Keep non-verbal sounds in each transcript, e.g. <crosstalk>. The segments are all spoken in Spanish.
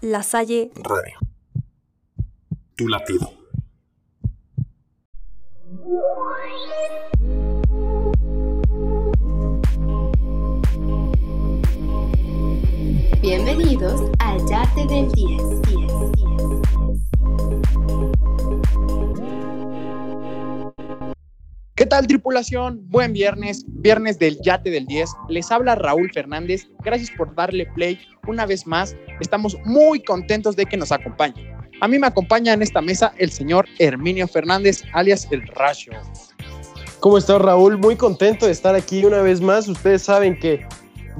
La Salle Radio. Tu latido. Tripulación? Buen viernes, viernes del Yate del 10. Les habla Raúl Fernández. Gracias por darle play una vez más. Estamos muy contentos de que nos acompañe. A mí me acompaña en esta mesa el señor Herminio Fernández, alias El Rayo. ¿Cómo está Raúl? Muy contento de estar aquí una vez más. Ustedes saben que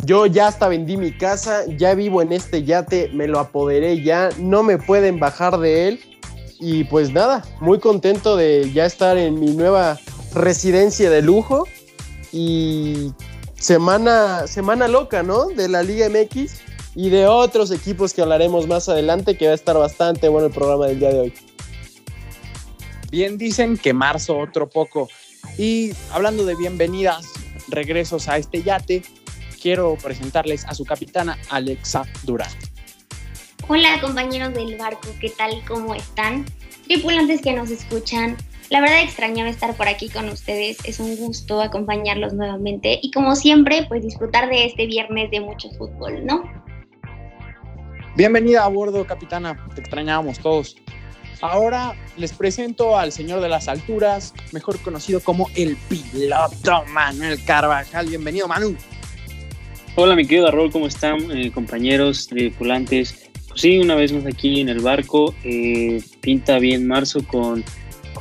yo ya hasta vendí mi casa, ya vivo en este yate, me lo apoderé ya, no me pueden bajar de él. Y pues nada, muy contento de ya estar en mi nueva residencia de lujo. Y semana, semana loca, ¿no? De la Liga MX y de otros equipos que hablaremos más adelante, que va a estar bastante bueno el programa del día de hoy. Bien dicen que marzo otro poco. Y hablando de bienvenidas, regresos a este yate, quiero presentarles a su capitana Alexa Durán. Hola compañeros del barco, ¿qué tal? ¿Cómo están? Tripulantes que nos escuchan, la verdad extrañaba estar por aquí con ustedes, es un gusto acompañarlos nuevamente y como siempre, pues disfrutar de este viernes de mucho fútbol, ¿no? Bienvenida a bordo, capitana, te extrañábamos todos. Ahora les presento al señor de las alturas, mejor conocido como el piloto Manuel Carvajal. Bienvenido, Manu. Hola, mi querido Raúl, ¿cómo están, eh, compañeros, tripulantes? Pues sí, una vez más aquí en el barco. Eh, pinta bien marzo con,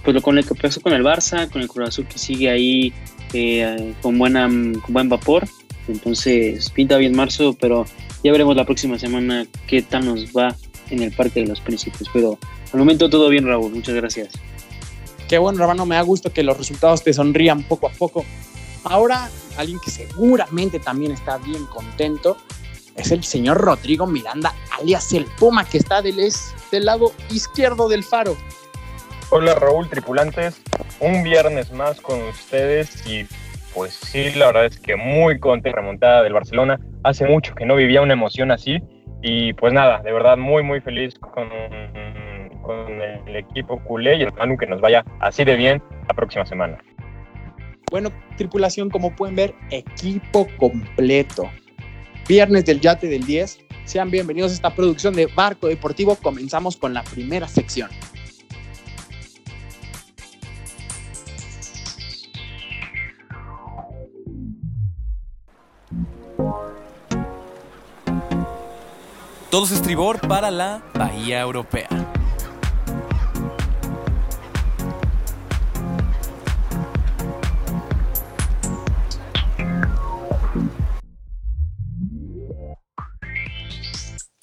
pues, con lo que pasó con el Barça, con el Cruz Azul que sigue ahí eh, con, buena, con buen vapor. Entonces, pinta bien marzo, pero ya veremos la próxima semana qué tal nos va en el Parque de los Príncipes. Pero al momento todo bien, Raúl. Muchas gracias. Qué bueno, hermano. Me da gusto que los resultados te sonrían poco a poco. Ahora, alguien que seguramente también está bien contento es el señor Rodrigo Miranda, alias el Puma, que está del, del lado izquierdo del faro. Hola Raúl, tripulantes. Un viernes más con ustedes y pues sí, la verdad es que muy contento remontada del Barcelona. Hace mucho que no vivía una emoción así y pues nada, de verdad muy muy feliz con, con el equipo culé y el Manu que nos vaya así de bien la próxima semana. Bueno, tripulación, como pueden ver, equipo completo. Viernes del Yate del 10. Sean bienvenidos a esta producción de Barco Deportivo. Comenzamos con la primera sección. Todos estribor para la Bahía Europea.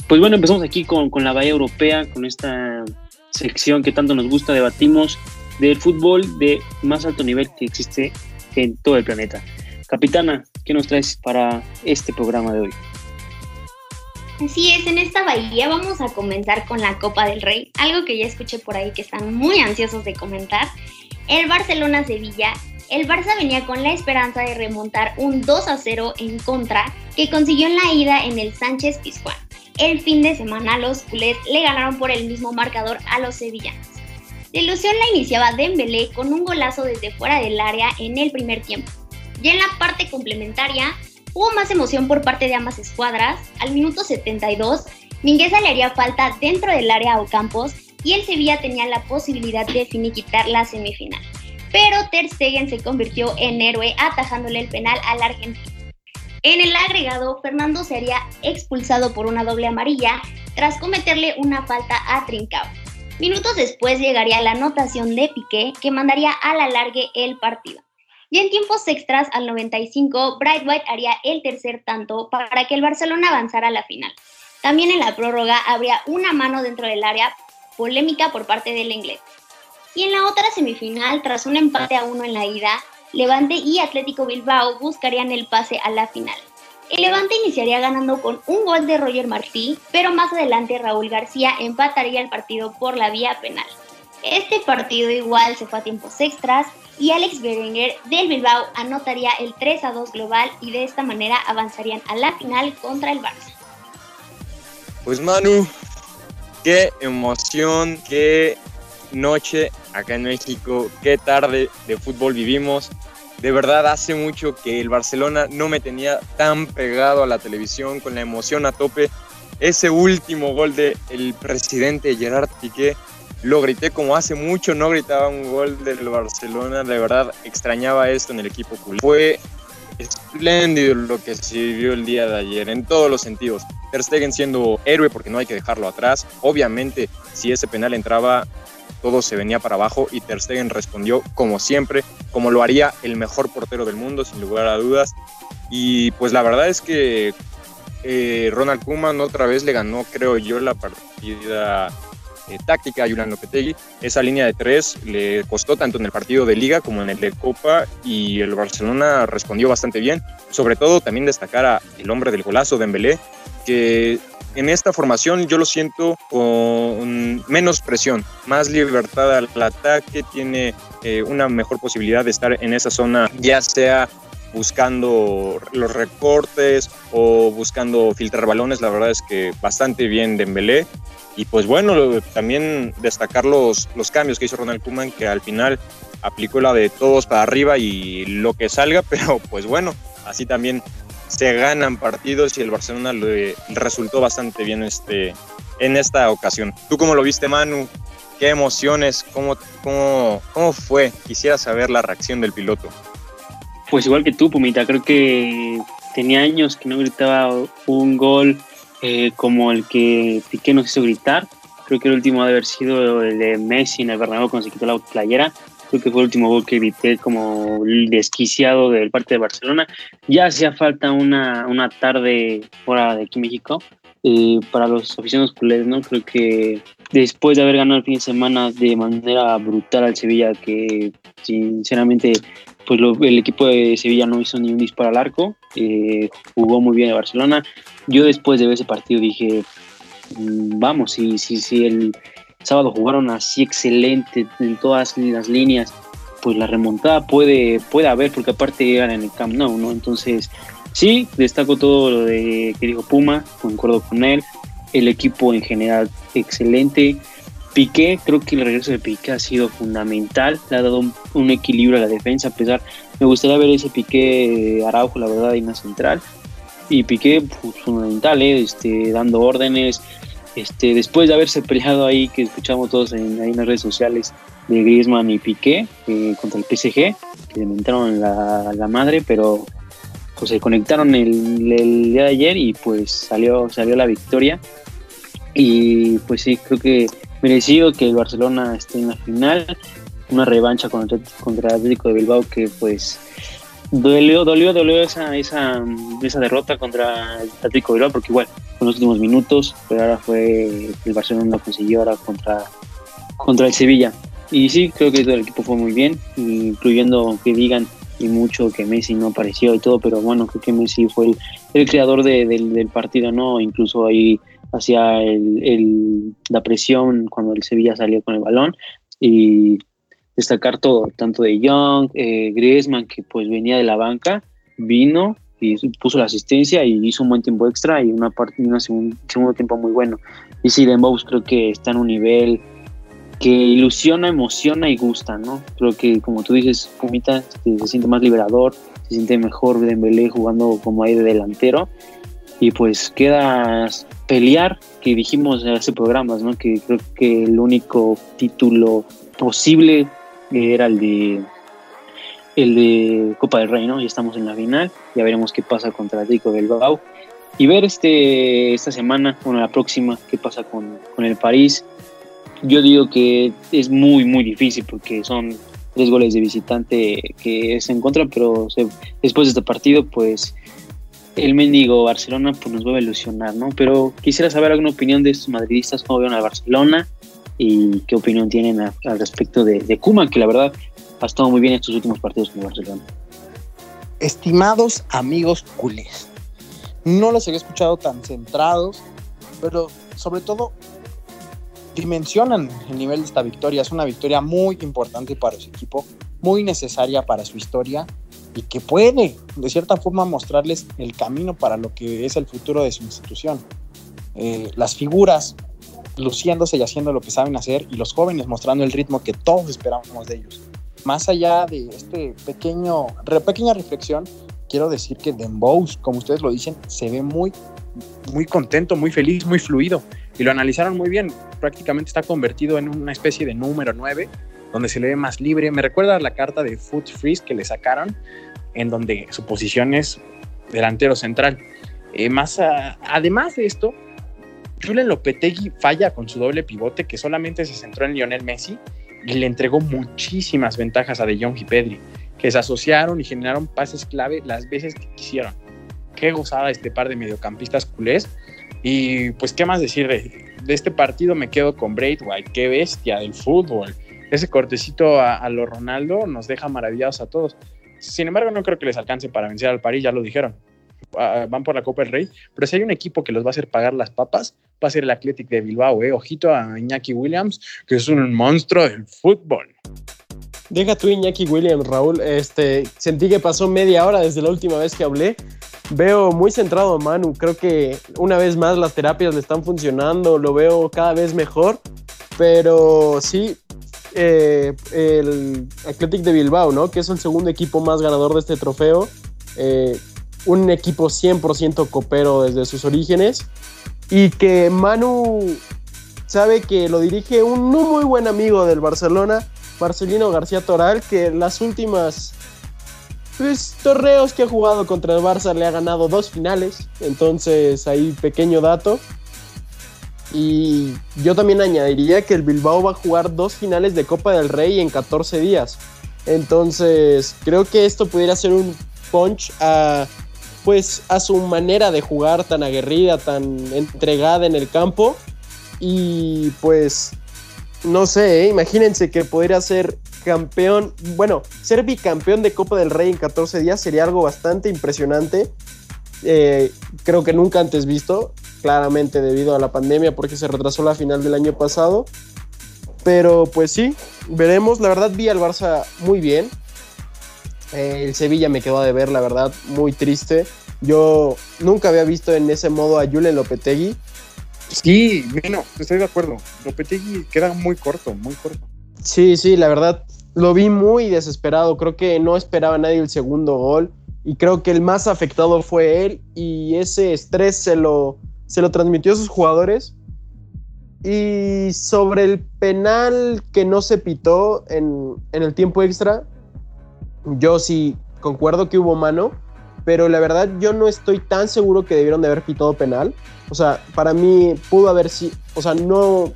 Pues bueno, empezamos aquí con, la Bahía Europea, con esta sección que tanto nos gusta, debatimos del fútbol de más alto nivel que existe en todo el planeta. Capitana, ¿qué nos traes para este programa de hoy? Así es, en esta bahía vamos a comenzar con la Copa del Rey, algo que ya escuché por ahí que están muy ansiosos de comentar. El Barcelona-Sevilla, el Barça venía con la esperanza de remontar un 2 a 0 en contra que consiguió en la ida en el Sánchez Pizjuán. El fin de semana los culés le ganaron por el mismo marcador a los sevillanos. La ilusión la iniciaba Dembélé con un golazo desde fuera del área en el primer tiempo. Ya en la parte complementaria hubo más emoción por parte de ambas escuadras. Al minuto 72, Mingueza le haría falta dentro del área a Ocampos y el Sevilla tenía la posibilidad de finiquitar la semifinal. Pero Ter Stegen se convirtió en héroe atajándole el penal al argentino. En el agregado, Fernando sería expulsado por una doble amarilla tras cometerle una falta a Trincao. Minutos después llegaría la anotación de Piqué que mandaría a la largue el partido. Y en tiempos extras, al 95, Bright White haría el tercer tanto para que el Barcelona avanzara a la final. También en la prórroga habría una mano dentro del área, polémica por parte del inglés. Y en la otra semifinal, tras un empate a uno en la ida, Levante y Atlético Bilbao buscarían el pase a la final. El Levante iniciaría ganando con un gol de Roger Martí, pero más adelante Raúl García empataría el partido por la vía penal. Este partido igual se fue a tiempos extras y Alex Berenguer del Bilbao anotaría el 3 a 2 global y de esta manera avanzarían a la final contra el Barça. Pues Manu, Qué emoción, qué noche acá en México, qué tarde de fútbol vivimos. De verdad, hace mucho que el Barcelona no me tenía tan pegado a la televisión con la emoción a tope. Ese último gol del el presidente Gerard Piqué lo grité como hace mucho no gritaba un gol del Barcelona. De verdad, extrañaba esto en el equipo culé. Fue espléndido lo que se vivió el día de ayer en todos los sentidos. Ter Stegen siendo héroe porque no hay que dejarlo atrás. Obviamente, si ese penal entraba, todo se venía para abajo y Ter Stegen respondió como siempre, como lo haría el mejor portero del mundo, sin lugar a dudas. Y pues la verdad es que eh, Ronald Koeman otra vez le ganó, creo yo, la partida eh, táctica a Julian Lopetegui. Esa línea de tres le costó tanto en el partido de Liga como en el de Copa y el Barcelona respondió bastante bien. Sobre todo también destacar a el hombre del golazo, Dembélé, que en esta formación yo lo siento con menos presión, más libertad al ataque, tiene eh, una mejor posibilidad de estar en esa zona, ya sea buscando los recortes o buscando filtrar balones. La verdad es que bastante bien Dembélé. Y pues bueno, también destacar los, los cambios que hizo Ronald Koeman, que al final aplicó la de todos para arriba y lo que salga, <laughs> pero pues bueno, así también se ganan partidos y el Barcelona le resultó bastante bien este, en esta ocasión. ¿Tú cómo lo viste, Manu? ¿Qué emociones? ¿Cómo, cómo, cómo fue? Quisiera saber la reacción del piloto. Pues igual que tú, Pumita, creo que tenía años que no gritaba un gol eh, como el que Piqué nos hizo gritar. Creo que el último debe haber sido el de Messi en el Bernabéu cuando se quitó la playera. Creo que fue el último gol que grité como desquiciado del parte de Barcelona. Ya hacía falta una, una tarde fuera de aquí México eh, para los aficionados culés, ¿no? Creo que después de haber ganado el fin de semana de manera brutal al Sevilla, que sinceramente pues el equipo de Sevilla no hizo ni un disparo al arco, eh, jugó muy bien a Barcelona. Yo después de ver ese partido dije, mm, vamos, si, si, si el sábado jugaron así excelente en todas las líneas, pues la remontada puede, puede haber, porque aparte llegan en el Camp Nou, ¿no? Entonces, sí, destaco todo lo de que dijo Puma, concuerdo con él. El equipo en general excelente. Piqué, creo que el regreso de Piqué ha sido fundamental, le ha dado un, equilibrio a la defensa, a pesar, me gustaría ver ese Piqué Araujo, la verdad, en la central, y Piqué pues, fundamental, ¿eh? este, dando órdenes, este, después de haberse peleado ahí, que escuchamos todos en, ahí en las redes sociales, de Griezmann y Piqué eh, contra el PSG, que le inventaron la, la madre, pero pues se conectaron el, el, día de ayer y pues salió, salió la victoria. Y pues sí, creo que merecido que el Barcelona esté en la final, una revancha contra, contra el Atlético de Bilbao que pues dolió, dolió, dolió esa, esa, esa derrota contra el Atlético de Bilbao porque igual en los últimos minutos, pero ahora fue el Barcelona lo consiguió ahora contra, contra el Sevilla. Y sí, creo que todo el equipo fue muy bien, incluyendo que digan y mucho que Messi no apareció y todo, pero bueno, creo que Messi fue el, creador de, del, del partido, ¿no? Incluso ahí hacía el, la presión cuando el Sevilla salió con el balón y destacar todo, tanto de Young, eh, Griezmann, que pues venía de la banca, vino y puso la asistencia y hizo un buen tiempo extra y una parte, un segundo tiempo muy bueno. Y sí, Dembos creo que está en un nivel que ilusiona, emociona y gusta, ¿no? Creo que como tú dices, Pumita se siente más liberador, se siente mejor Dembélé jugando como ahí de delantero y pues queda pelear, que dijimos hace programas, ¿no? que creo que el único título posible era el de el de Copa del Rey, ¿no? Ya estamos en la final, ya veremos qué pasa contra Atlético Bilbao y ver este esta semana, bueno, la próxima, qué pasa con, con el París. Yo digo que es muy, muy difícil porque son tres goles de visitante que es en contra, pero después de este partido, pues el mendigo Barcelona pues nos va a ilusionar, ¿no? Pero quisiera saber alguna opinión de estos madridistas, cómo ven a Barcelona y qué opinión tienen al respecto de, de que la verdad ha estado muy bien estos últimos partidos con Barcelona. Estimados amigos culés, no los había escuchado tan centrados, pero sobre todo dimensionan el nivel de esta victoria. Es una victoria muy importante para su equipo, muy necesaria para su historia y que puede, de cierta forma, mostrarles el camino para lo que es el futuro de su institución. Eh, las figuras luciéndose y haciendo lo que saben hacer y los jóvenes mostrando el ritmo que todos esperábamos de ellos. Más allá de este pequeño, pequeña reflexión, quiero decir que Dembow, como ustedes lo dicen, se ve muy, muy contento, muy feliz, muy fluido. Y lo analizaron muy bien. Prácticamente está convertido en una especie de número 9, donde se le ve más libre. Me recuerda la carta de Foot Freeze que le sacaron, en donde su posición es delantero central. Eh, más además de esto, Julen Lopetegui falla con su doble pivote que solamente se centró en Lionel Messi y le entregó muchísimas ventajas a De Jong y Pedri, que se asociaron y generaron pases clave las veces que quisieron. Qué gozada este par de mediocampistas culés. Y pues, ¿qué más decir de, este partido? Me quedo con Braithwaite, qué bestia del fútbol. Ese cortecito a, lo Ronaldo nos deja maravillados a todos. Sin embargo, no creo que les alcance para vencer al París, ya lo dijeron. Van por la Copa del Rey, pero si hay un equipo que los va a hacer pagar las papas, va a ser el Athletic de Bilbao, ¿eh? Ojito a Iñaki Williams, que es un monstruo del fútbol. Deja tú Iñaki Williams, Raúl. Este, sentí que pasó media hora desde la última vez que hablé. Veo muy centrado a Manu. Creo que una vez más las terapias le están funcionando. Lo veo cada vez mejor. Pero sí, eh, el Athletic de Bilbao, ¿no? Que es el segundo equipo más ganador de este trofeo. Eh, un equipo 100% copero desde sus orígenes. Y que Manu sabe que lo dirige un muy buen amigo del Barcelona, Marcelino García Toral, que las últimas pues, torneos que ha jugado contra el Barça le ha ganado dos finales. Entonces, ahí pequeño dato. Y yo también añadiría que el Bilbao va a jugar dos finales de Copa del Rey en 14 días. Entonces, creo que esto pudiera ser un punch a pues a su manera de jugar tan aguerrida, tan entregada en el campo y pues no sé, ¿eh? imagínense que podría ser campeón, bueno, ser bicampeón de Copa del Rey en 14 días sería algo bastante impresionante. Eh, creo que nunca antes visto, claramente debido a la pandemia porque se retrasó la final del año pasado. Pero pues sí, veremos. La verdad vi al Barça muy bien. Eh, el Sevilla me quedó de ver, la verdad, muy triste. Yo nunca había visto en ese modo a Julen Lopetegui. Sí, bueno, estoy de acuerdo. Lopetegui queda muy corto, muy corto. Sí, sí, la verdad, lo vi muy desesperado. Creo que no esperaba nadie el segundo gol. Y creo que el más afectado fue él. Y ese estrés se lo, se lo transmitió a sus jugadores. Y sobre el penal que no se pitó en, en el tiempo extra, yo sí concuerdo que hubo mano, pero la verdad yo no estoy tan seguro que debieron de haber pitado penal. O sea, para mí pudo haber sido, o sea, no,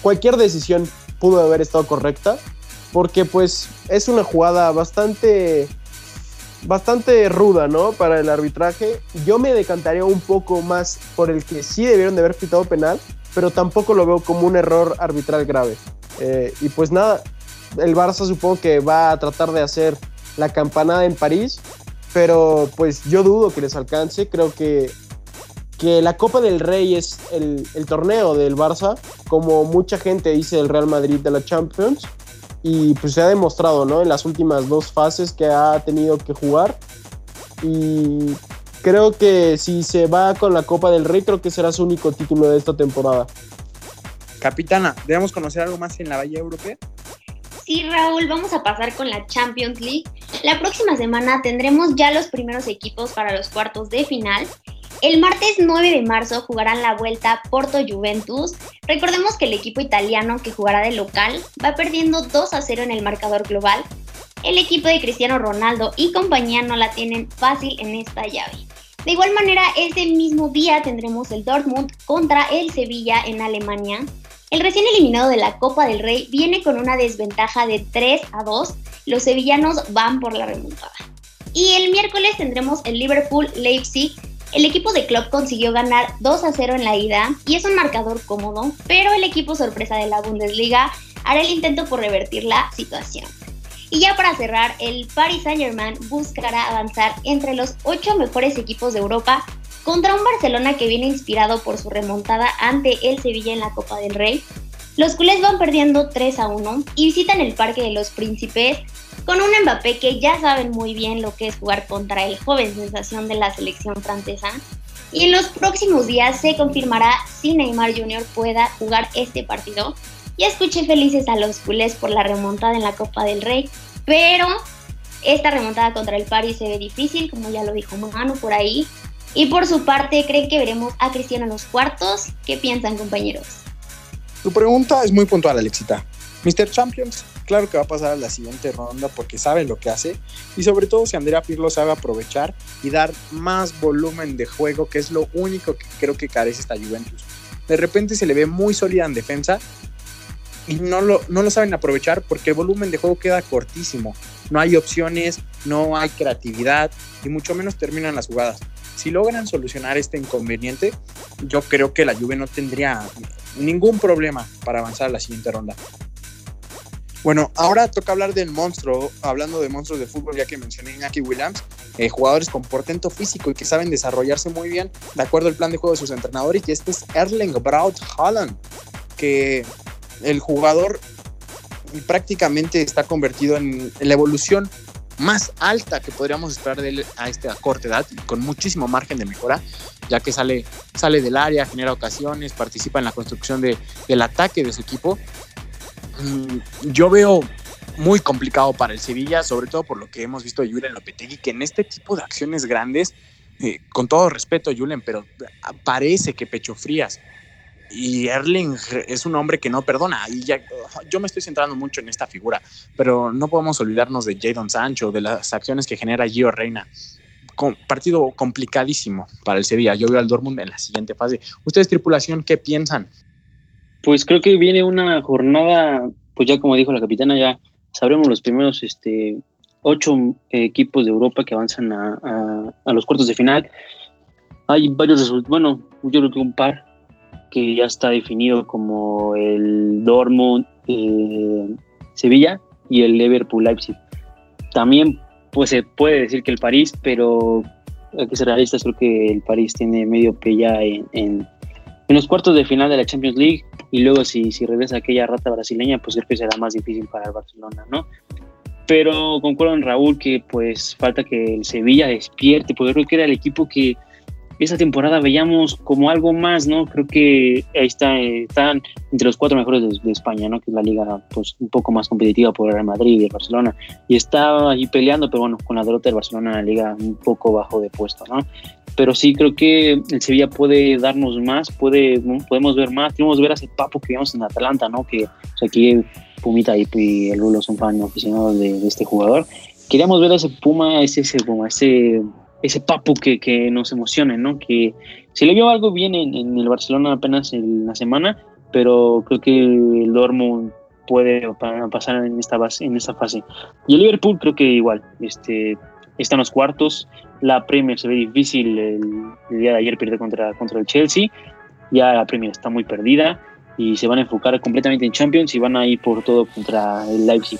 cualquier decisión pudo haber estado correcta, porque pues es una jugada bastante, bastante ruda, ¿no? Para el arbitraje. Yo me decantaría un poco más por el que sí debieron de haber pitado penal, pero tampoco lo veo como un error arbitral grave. Eh, y pues nada, el Barça supongo que va a tratar de hacer la campanada en París, pero pues yo dudo que les alcance. Creo que, que la Copa del Rey es el, torneo del Barça, como mucha gente dice el Real Madrid de la Champions. Y pues se ha demostrado, ¿no? En las últimas dos fases que ha tenido que jugar. Y creo que si se va con la Copa del Rey, creo que será su único título de esta temporada. Capitana, ¿debemos conocer algo más en la Bahía Europea? Sí, Raúl, vamos a pasar con la Champions League. La próxima semana tendremos ya los primeros equipos para los cuartos de final. El martes 9 de marzo jugarán la vuelta Porto Juventus. Recordemos que el equipo italiano que jugará de local va perdiendo 2 a 0 en el marcador global. El equipo de Cristiano Ronaldo y compañía no la tienen fácil en esta llave. De igual manera, ese mismo día tendremos el Dortmund contra el Sevilla en Alemania. El recién eliminado de la Copa del Rey viene con una desventaja de 3 a 2. Los sevillanos van por la remontada. Y el miércoles tendremos el Liverpool-Leipzig. El equipo de club consiguió ganar 2 a 0 en la ida y es un marcador cómodo, pero el equipo sorpresa de la Bundesliga hará el intento por revertir la situación. Y ya para cerrar, el Paris Saint-Germain buscará avanzar entre los 8 mejores equipos de Europa contra un Barcelona que viene inspirado por su remontada ante el Sevilla en la Copa del Rey. Los culés van perdiendo 3 a 1 y visitan el Parque de los Príncipes con un Mbappé que ya saben muy bien lo que es jugar contra el joven sensación de la selección francesa. Y en los próximos días se confirmará si Neymar Jr. pueda jugar este partido. Ya escuché felices a los culés por la remontada en la Copa del Rey, pero esta remontada contra el Paris se ve difícil, como ya lo dijo Manu por ahí. Y por su parte, ¿creen que veremos a Cristiano en los cuartos? ¿Qué piensan, compañeros? Tu pregunta es muy puntual, Alexita. Mr. Champions, claro que va a pasar a la siguiente ronda porque sabe lo que hace y sobre todo si Andrea Pirlo sabe aprovechar y dar más volumen de juego, que es lo único que creo que carece esta Juventus. De repente se le ve muy sólida en defensa y no lo, no lo saben aprovechar porque el volumen de juego queda cortísimo. No hay opciones, no hay creatividad y mucho menos terminan las jugadas. Si logran solucionar este inconveniente, yo creo que la Juve no tendría ningún problema para avanzar a la siguiente ronda. Bueno, ahora toca hablar del monstruo, hablando de monstruos de fútbol, ya que mencioné Iñaki Williams, eh, jugadores con portento físico y que saben desarrollarse muy bien de acuerdo al plan de juego de sus entrenadores, y este es Erling Braut Haaland, que el jugador prácticamente está convertido en, la evolución más alta que podríamos esperar de él a esta corta edad, con muchísimo margen de mejora, ya que sale, sale del área, genera ocasiones, participa en la construcción de, del ataque de su equipo yo veo muy complicado para el Sevilla, sobre todo por lo que hemos visto de Julen Lopetegui, que en este tipo de acciones grandes, eh, con todo respeto Julen, pero parece que pecho frías. Y Erling es un hombre que no perdona. Y ya, yo me estoy centrando mucho en esta figura, pero no podemos olvidarnos de Jadon Sancho, de las acciones que genera Gio Reina. Con, partido complicadísimo para el Sevilla. Yo veo al Dortmund en la siguiente fase. ¿Ustedes, tripulación, qué piensan? Pues creo que viene una jornada, pues ya como dijo la capitana, ya sabremos los primeros este, ocho equipos de Europa que avanzan a, los cuartos de final. Hay varios resultados, bueno, yo creo que un par que ya está definido como el Dortmund eh, Sevilla y el Liverpool Leipzig. También pues se puede decir que el París, pero hay que ser realistas, creo que el París tiene medio pe ya en en los cuartos de final de la Champions League y luego si, si regresa aquella rata brasileña, pues creo que será más difícil para el Barcelona, ¿no? Pero concuerdo en Raúl que pues falta que el Sevilla despierte, porque creo que era el equipo que esa temporada veíamos como algo más, ¿no? Creo que ahí está, están entre los cuatro mejores de, España, ¿no? Que es la liga pues un poco más competitiva por el Real Madrid y el Barcelona. Y está ahí peleando, pero bueno, con la derrota del Barcelona la liga un poco bajo de puesto, ¿no? Pero sí creo que el Sevilla puede darnos más, puede, podemos ver más, queremos ver a ese papo que vimos en Atalanta, ¿no? Que aquí Pumita y, el Lulo son fan aficionados de, de este jugador. Queríamos ver a ese Puma, ese, ese Puma, ese ese que, que, nos emocione, ¿no? Que se le vio algo bien en, el Barcelona apenas en la semana, pero creo que el Dortmund puede pasar en esta base, en esta fase. Y el Liverpool creo que igual, este, está en los cuartos. La Premier se ve difícil. El, día de ayer pierde contra, contra el Chelsea. Ya la Premier está muy perdida y se van a enfocar completamente en Champions y van a ir por todo contra el Leipzig.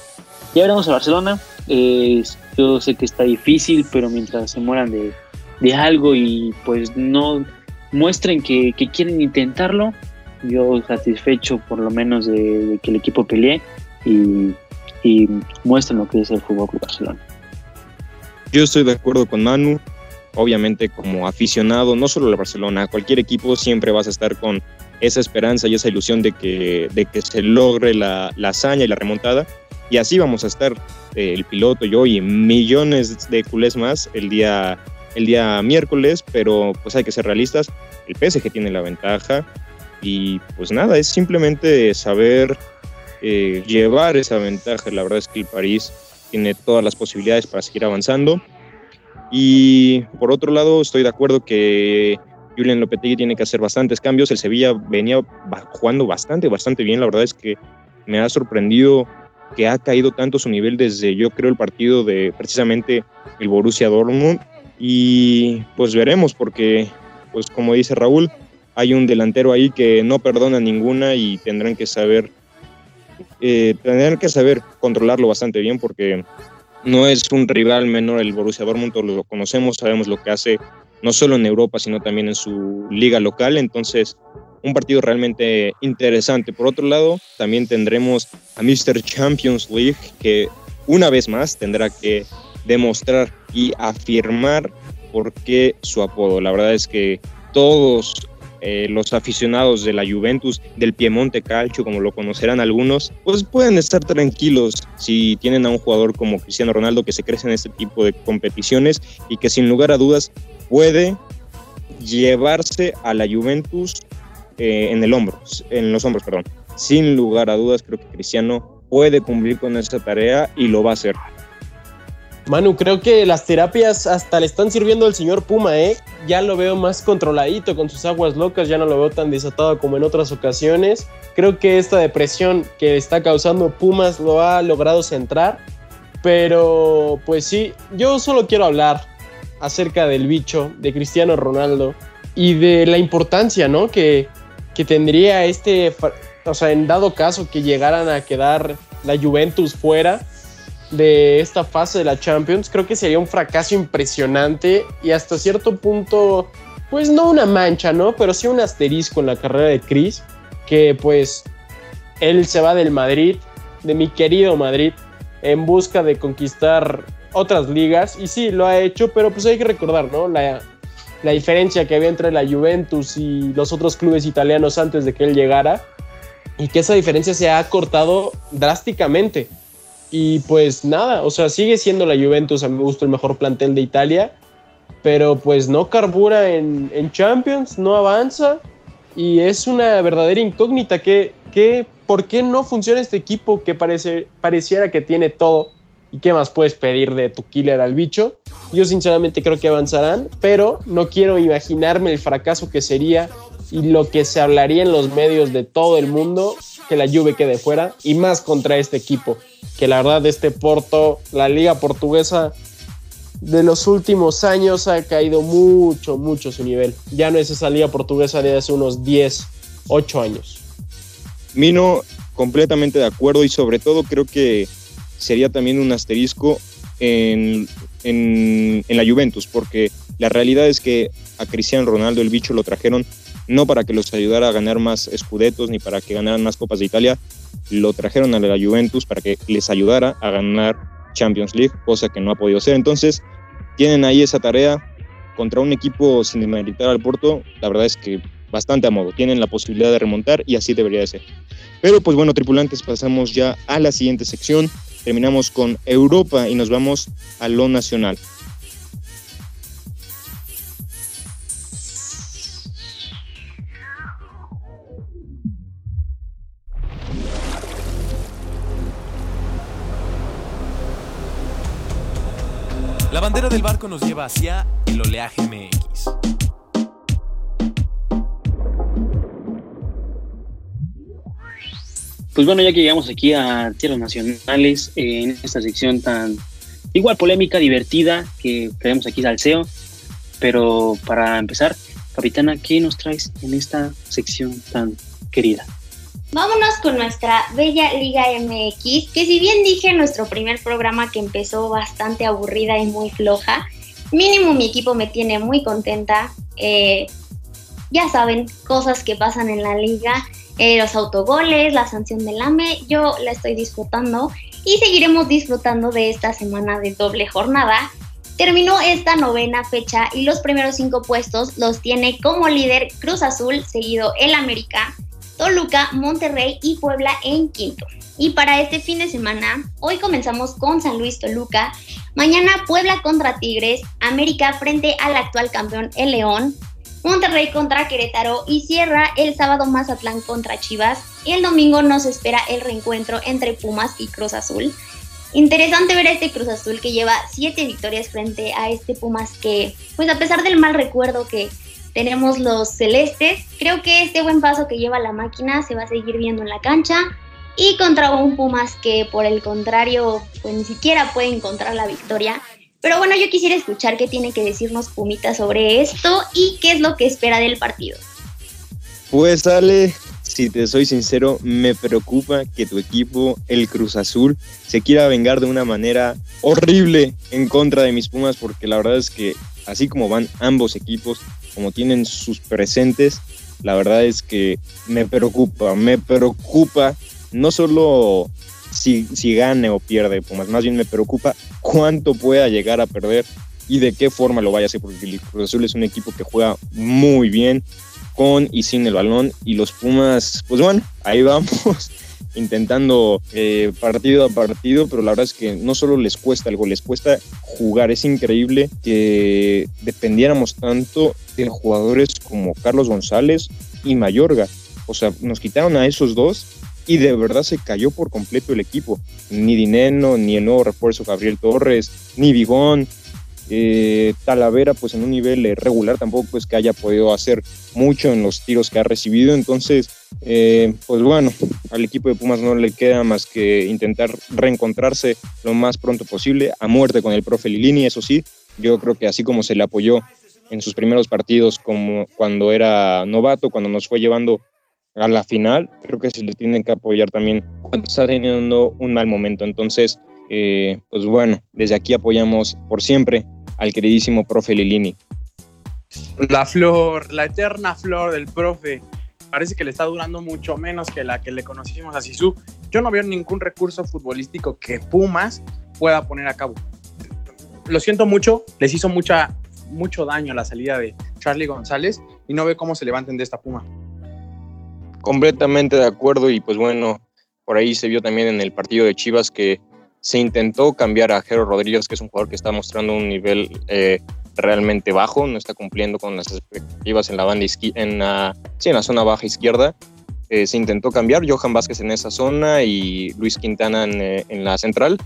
Ya veremos a Barcelona. Eh, yo sé que está difícil, pero mientras se mueran de, de algo y pues no muestren que, que, quieren intentarlo, yo satisfecho por lo menos de, que el equipo pelee y, y muestren lo que es el Fútbol Club Barcelona. Yo estoy de acuerdo con Manu. Obviamente, como aficionado, no solo a Barcelona, cualquier equipo siempre vas a estar con esa esperanza y esa ilusión de que, de que se logre la, la hazaña y la remontada. Y así vamos a estar eh, el piloto, yo y millones de culés más el día, el día miércoles, pero pues hay que ser realistas. El PSG tiene la ventaja y pues nada, es simplemente saber eh, llevar esa ventaja. La verdad es que el París tiene todas las posibilidades para seguir avanzando. Y por otro lado, estoy de acuerdo que Julian Lopetegui tiene que hacer bastantes cambios. El Sevilla venía jugando bastante, bastante bien. La verdad es que me ha sorprendido que ha caído tanto su nivel desde yo creo el partido de precisamente el Borussia Dortmund y pues veremos porque pues como dice Raúl hay un delantero ahí que no perdona ninguna y tendrán que saber eh, tendrán que saber controlarlo bastante bien porque no es un rival menor el Borussia Dortmund, lo conocemos, sabemos lo que hace no solo en Europa, sino también en su liga local, entonces un partido realmente interesante. Por otro lado, también tendremos a Mr. Champions League, que una vez más tendrá que demostrar y afirmar por qué su apodo. La verdad es que todos eh, los aficionados de la Juventus, del Piemonte Calcio, como lo conocerán algunos, pues pueden estar tranquilos si tienen a un jugador como Cristiano Ronaldo que se crece en este tipo de competiciones y que sin lugar a dudas puede llevarse a la Juventus eh, en el hombro, en los hombros, perdón. Sin lugar a dudas, creo que Cristiano puede cumplir con esa tarea y lo va a hacer. Manu, creo que las terapias hasta le están sirviendo al señor Puma, ¿eh? Ya lo veo más controladito con sus aguas locas, ya no lo veo tan desatado como en otras ocasiones. Creo que esta depresión que está causando Pumas lo ha logrado centrar. Pero, pues sí, yo solo quiero hablar acerca del bicho, de Cristiano Ronaldo y de la importancia, ¿no? Que, que tendría este, o sea, en dado caso que llegaran a quedar la Juventus fuera de esta fase de la Champions, creo que sería un fracaso impresionante y hasta cierto punto, pues no una mancha, ¿no? Pero sí un asterisco en la carrera de Chris, que pues él se va del Madrid, de mi querido Madrid, en busca de conquistar otras ligas y sí, lo ha hecho, pero pues hay que recordar, ¿no? La, la diferencia que había entre la Juventus y los otros clubes italianos antes de que él llegara y que esa diferencia se ha cortado drásticamente. Y pues nada, o sea, sigue siendo la Juventus, a mi gusto, el mejor plantel de Italia, pero pues no carbura en, en Champions, no avanza y es una verdadera incógnita que, que ¿por qué no funciona este equipo que parece, pareciera que tiene todo? ¿Y qué más puedes pedir de tu killer al bicho? Yo sinceramente creo que avanzarán, pero no quiero imaginarme el fracaso que sería y lo que se hablaría en los medios de todo el mundo que la Juve quede fuera y más contra este equipo, que la verdad este Porto, la liga portuguesa de los últimos años ha caído mucho, mucho su nivel. Ya no es esa liga portuguesa de hace unos 10, 8 años. Mino, completamente de acuerdo y sobre todo creo que sería también un asterisco en, en, en la Juventus, porque la realidad es que a Cristiano Ronaldo el bicho lo trajeron no para que los ayudara a ganar más escudetos ni para que ganaran más Copas de Italia, lo trajeron a la Juventus para que les ayudara a ganar Champions League, cosa que no ha podido ser. Entonces, tienen ahí esa tarea contra un equipo sin demeritar al Porto, la verdad es que bastante a modo, tienen la posibilidad de remontar y así debería de ser. Pero pues bueno, tripulantes, pasamos ya a la siguiente sección, terminamos con Europa y nos vamos a lo nacional. La bandera del barco nos lleva hacia el oleaje MX. Pues bueno, ya que llegamos aquí a tierras nacionales, en esta sección tan igual polémica, divertida, que creemos aquí salseo, pero para empezar, capitana, ¿qué nos traes en esta sección tan querida? Vámonos con nuestra bella Liga MX, que si bien dije nuestro primer programa que empezó bastante aburrida y muy floja, mínimo mi equipo me tiene muy contenta. Eh, ya saben, cosas que pasan en la liga, eh, los autogoles, la sanción del AME, yo la estoy disfrutando y seguiremos disfrutando de esta semana de doble jornada. Terminó esta novena fecha y los primeros cinco puestos los tiene como líder Cruz Azul, seguido el América, Toluca, Monterrey y Puebla en quinto. Y para este fin de semana, hoy comenzamos con San Luis Toluca, mañana Puebla contra Tigres, América frente al actual campeón el León, Monterrey contra Querétaro y cierra el sábado Mazatlán contra Chivas y el domingo nos espera el reencuentro entre Pumas y Cruz Azul. Interesante ver a este Cruz Azul que lleva siete victorias frente a este Pumas que, pues a pesar del mal recuerdo que tenemos los celestes. Creo que este buen paso que lleva la máquina se va a seguir viendo en la cancha. Y contra un Pumas que por el contrario, pues ni siquiera puede encontrar la victoria. Pero bueno, yo quisiera escuchar qué tiene que decirnos Pumita sobre esto y qué es lo que espera del partido. Pues Ale, si te soy sincero, me preocupa que tu equipo, el Cruz Azul, se quiera vengar de una manera horrible en contra de mis Pumas, porque la verdad es que así como van ambos equipos, como tienen sus presentes, la verdad es que me preocupa, me preocupa no solo si, si gane o pierde Pumas, más bien me preocupa cuánto pueda llegar a perder y de qué forma lo vaya a hacer, porque el Cruz Azul es un equipo que juega muy bien con y sin el balón y los Pumas, pues bueno, ahí vamos intentando eh, partido a partido, pero la verdad es que no solo les cuesta algo, les cuesta jugar. Es increíble que dependiéramos tanto de jugadores como Carlos González y Mayorga. O sea, nos quitaron a esos dos y de verdad se cayó por completo el equipo. Ni Dineno, ni el nuevo refuerzo Gabriel Torres, ni Vigón, eh, Talavera pues en un nivel eh, regular tampoco pues que haya podido hacer mucho en los tiros que ha recibido. Entonces eh, pues bueno al equipo de Pumas no le queda más que intentar reencontrarse lo más pronto posible a muerte con el profe Lilini eso sí. Yo creo que así como se le apoyó en sus primeros partidos como cuando era novato cuando nos fue llevando a la final creo que se le tienen que apoyar también cuando está teniendo un mal momento. Entonces eh, pues bueno, desde aquí apoyamos por siempre al queridísimo profe Lilini. La flor, la eterna flor del profe, parece que le está durando mucho menos que la que le conocimos a Sisu. Yo no veo ningún recurso futbolístico que Pumas pueda poner a cabo. Lo siento mucho, les hizo mucha, mucho daño la salida de Charlie González y no veo cómo se levanten de esta Puma. Completamente de acuerdo y pues bueno, por ahí se vio también en el partido de Chivas que se intentó cambiar a Jero Rodríguez, que es un jugador que está mostrando un nivel eh, realmente bajo, no está cumpliendo con las expectativas en la banda en en la zona baja izquierda. Eh, se intentó cambiar Johan Vázquez en esa zona y Luis Quintana en, eh, en la central,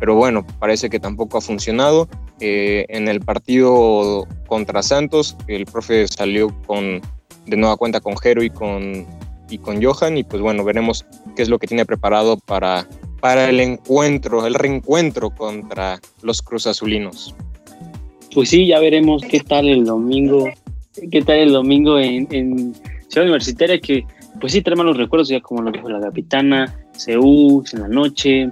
pero bueno, parece que tampoco ha funcionado. en el partido contra Santos, el profe salió con de nueva cuenta con Jero y con, y con Johan, y pues bueno, veremos qué es lo que tiene preparado para para el encuentro, el reencuentro contra los Cruz Azulinos. Pues sí, ya veremos qué tal el domingo, qué tal el domingo en, Ciudad Universitaria, que pues sí trae los recuerdos, ya como lo dijo la capitana, Seúl, en la noche,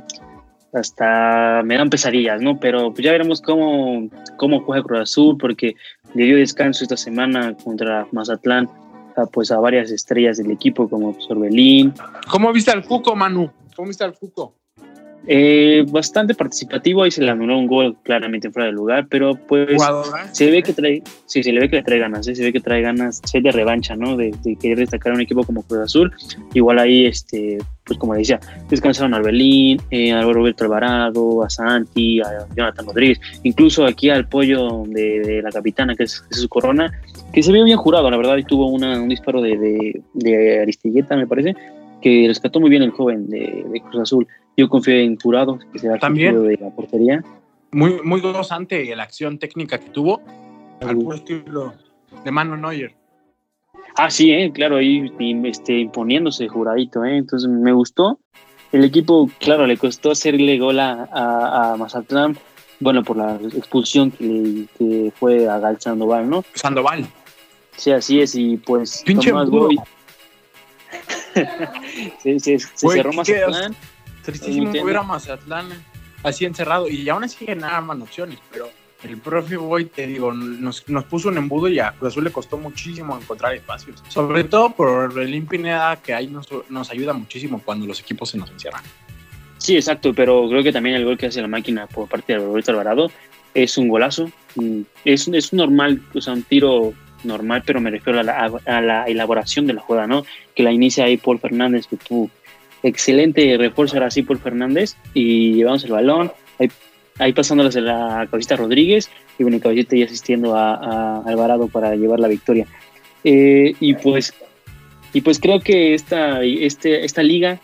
hasta me dan pesadillas, ¿no? Pero pues ya veremos cómo, cómo juega Cruz Azul, porque le dio descanso esta semana contra Mazatlán a, pues a varias estrellas del equipo como Sorbelín. ¿Cómo viste al Fuco, Manu? ¿Cómo viste al Fuco? Eh, bastante participativo, ahí se le anuló un gol claramente fuera de lugar, pero pues se ve que trae, sí, se le ve que le trae ganas, ¿eh? se ve que trae ganas, se de revancha, ¿no? De, querer destacar a un equipo como Cruz Azul. Igual ahí, este, pues como decía, descansaron a Albelín, eh, a Roberto Alvarado, a Santi, a Jonathan Rodríguez, incluso aquí al pollo de, la capitana, que es su Corona, que se vio bien jurado, la verdad, y tuvo un disparo de, de, de Aristilleta, me parece, que rescató muy bien el joven de, de Cruz Azul. Yo confío en Jurado, que será También, de la portería. Muy, muy gozante la acción técnica que tuvo, al puro estilo de Manu Neuer. Ah, sí, eh, claro, ahí este, imponiéndose juradito, eh, entonces me gustó. El equipo, claro, le costó hacerle gol a, a, Mazatlán, bueno, por la expulsión que, que fue a Gal Sandoval, ¿no? Sandoval. Sí, así es, y pues Pinche Tomás Boy. <laughs> se, se, se cerró Mazatlán. Tristísimo ver a Mazatlán así encerrado y aún así más opciones, pero el profe Boy, te digo, nos, nos, puso un embudo y a Cruz Azul le costó muchísimo encontrar espacios. Sobre todo por el Impineda, que ahí nos, nos ayuda muchísimo cuando los equipos se nos encierran. Sí, exacto, pero creo que también el gol que hace la máquina por parte de Roberto Alvarado es un golazo. Mm, es, es normal, o sea, un tiro normal, pero me refiero a la, a la elaboración de la jugada, ¿no? Que la inicia ahí Paul Fernández, que tú excelente refuerzo ahora sí por Fernández y llevamos el balón, ahí, pasándoles a la cabecita Rodríguez y bueno, cabecita y asistiendo a, Alvarado para llevar la victoria. Eh, y pues y pues creo que esta, este, esta liga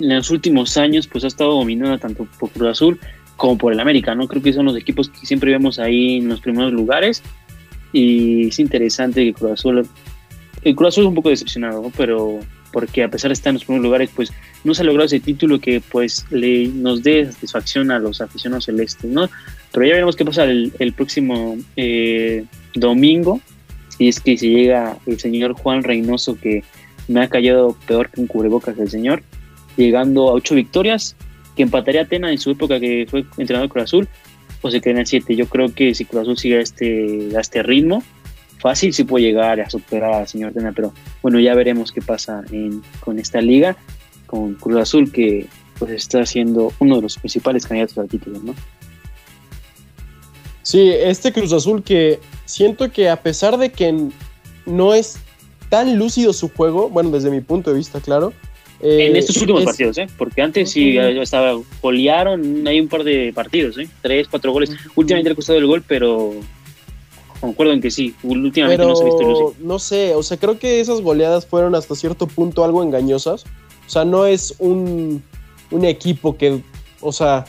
en los últimos años pues ha estado dominada tanto por Cruz Azul como por el América, ¿no? Creo que son los equipos que siempre vemos ahí en los primeros lugares y es interesante que Cruz Azul, el Cruz Azul es un poco decepcionado. Pero porque a pesar de estar en los primeros lugares, pues no se ha logrado ese título que pues le, nos dé satisfacción a los aficionados celestes, ¿no? Pero ya veremos qué pasa el, próximo eh, domingo, si es que se llega el señor Juan Reynoso, que me ha callado peor que un cubrebocas el señor, llegando a ocho victorias, que empataría a Tena en su época que fue entrenador de Cruz Azul, o se quedan en siete. Yo creo que si Cruz Azul sigue este, a este ritmo, fácil sí puede llegar a superar al señor Tena, pero bueno, ya veremos qué pasa con esta liga, con Cruz Azul, que pues está siendo uno de los principales candidatos al título, ¿no? Sí, este Cruz Azul que siento que a pesar de que no es tan lúcido su juego, bueno, desde mi punto de vista, claro. eh, en estos últimos es, partidos, ¿eh? Porque antes sí estaba, golearon, hay un par de partidos, ¿eh? Tres, cuatro goles. Últimamente le ha costado el gol, pero concuerdo en que sí, últimamente pero, no se ha visto. No sé, o sea, creo que esas goleadas fueron hasta cierto punto algo engañosas. O sea, no es un, un equipo que, o sea,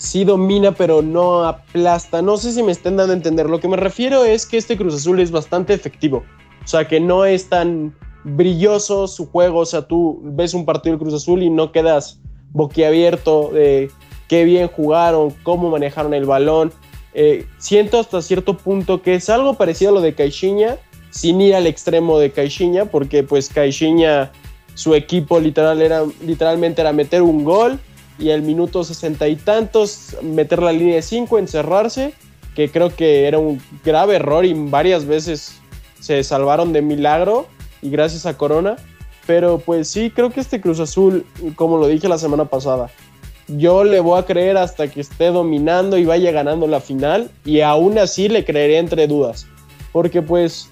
sí domina, pero no aplasta. No sé si me estén dando a entender. Lo que me refiero es que este Cruz Azul es bastante efectivo. O sea, que no es tan brilloso su juego. O sea, tú ves un partido del Cruz Azul y no quedas boquiabierto de qué bien jugaron, cómo manejaron el balón. Eh, siento hasta cierto punto que es algo parecido a lo de Caixinha, sin ir al extremo de Caixinha, porque pues Caixinha, su equipo literal era, literalmente era meter un gol y al minuto sesenta y tantos meter la línea de cinco, encerrarse, que creo que era un grave error y varias veces se salvaron de milagro y gracias a Corona. Pero pues sí, creo que este Cruz Azul, como lo dije la semana pasada, yo le voy a creer hasta que esté dominando y vaya ganando la final y aún así le creeré entre dudas. Porque pues,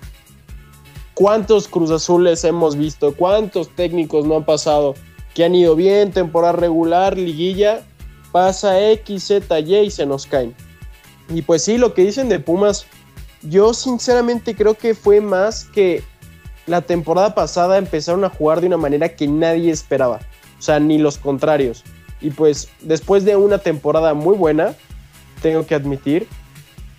¿cuántos Cruz Azules hemos visto? ¿Cuántos técnicos no han pasado? Que han ido bien, temporada regular, liguilla, pasa X, Z, Y y se nos caen. Y pues sí, lo que dicen de Pumas, yo sinceramente creo que fue más que la temporada pasada empezaron a jugar de una manera que nadie esperaba. O sea, ni los contrarios. Y pues después de una temporada muy buena, tengo que admitir,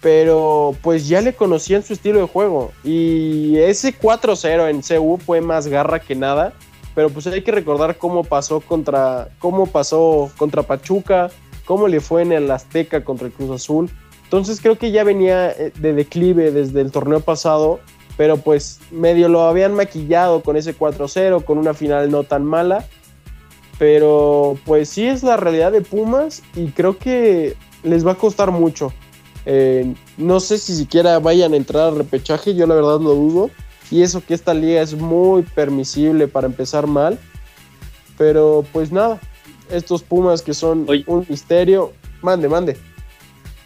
pero pues ya le conocían su estilo de juego. Y ese 4-0 en CU fue más garra que nada. Pero pues hay que recordar cómo pasó contra, cómo pasó contra Pachuca, cómo le fue en el Azteca contra el Cruz Azul. Entonces creo que ya venía eh, de declive desde el torneo pasado, pero pues medio lo habían maquillado con ese 4-0, con una final no tan mala. Pero pues sí es la realidad de Pumas y creo que les va a costar mucho. Eh, no sé si siquiera vayan a entrar al repechaje, yo la verdad lo dudo. Y eso que esta liga es muy permisible para empezar mal. Pero pues nada, estos Pumas que son Oye. un misterio, mande, mande.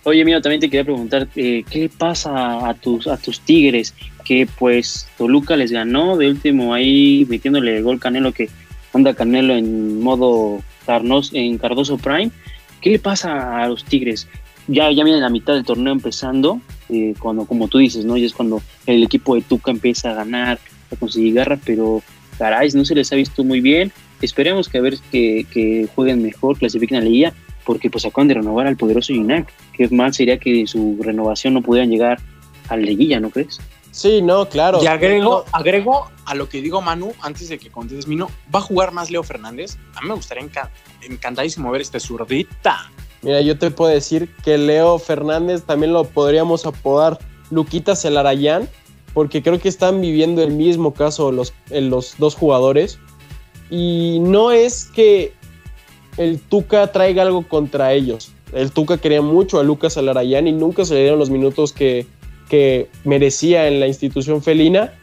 Oye, mira, también te quería preguntar, eh, ¿qué le pasa a tus, a tus Tigres? Que pues Toluca les ganó, de último ahí metiéndole gol Canelo, que anda Canelo en modo Carnos, en Cardoso Prime. ¿Qué le pasa a los Tigres? Ya, ya viene la mitad del torneo empezando, eh, cuando, como tú dices, ¿no? Y es cuando el equipo de Tuca empieza a ganar, a conseguir garra, pero caray, no se les ha visto muy bien. Esperemos que a ver que, jueguen mejor, clasifiquen a la liga, porque pues acaban de renovar al poderoso Ginac. Qué mal sería que su renovación no pudieran llegar a la liguilla, ¿no crees? Sí, no, claro. Y agrego, agrego a lo que digo Manu, antes de que contestes Mino, ¿va a jugar más Leo Fernández? A mí me gustaría enca encantadísimo ver este zurdita. Mira, yo te puedo decir que Leo Fernández también lo podríamos apodar Luquita Celarayán, porque creo que están viviendo el mismo caso los, los dos jugadores. Y no es que el Tuca traiga algo contra ellos. El Tuca quería mucho a Lucas Alarayán y nunca se le dieron los minutos que, que merecía en la institución felina,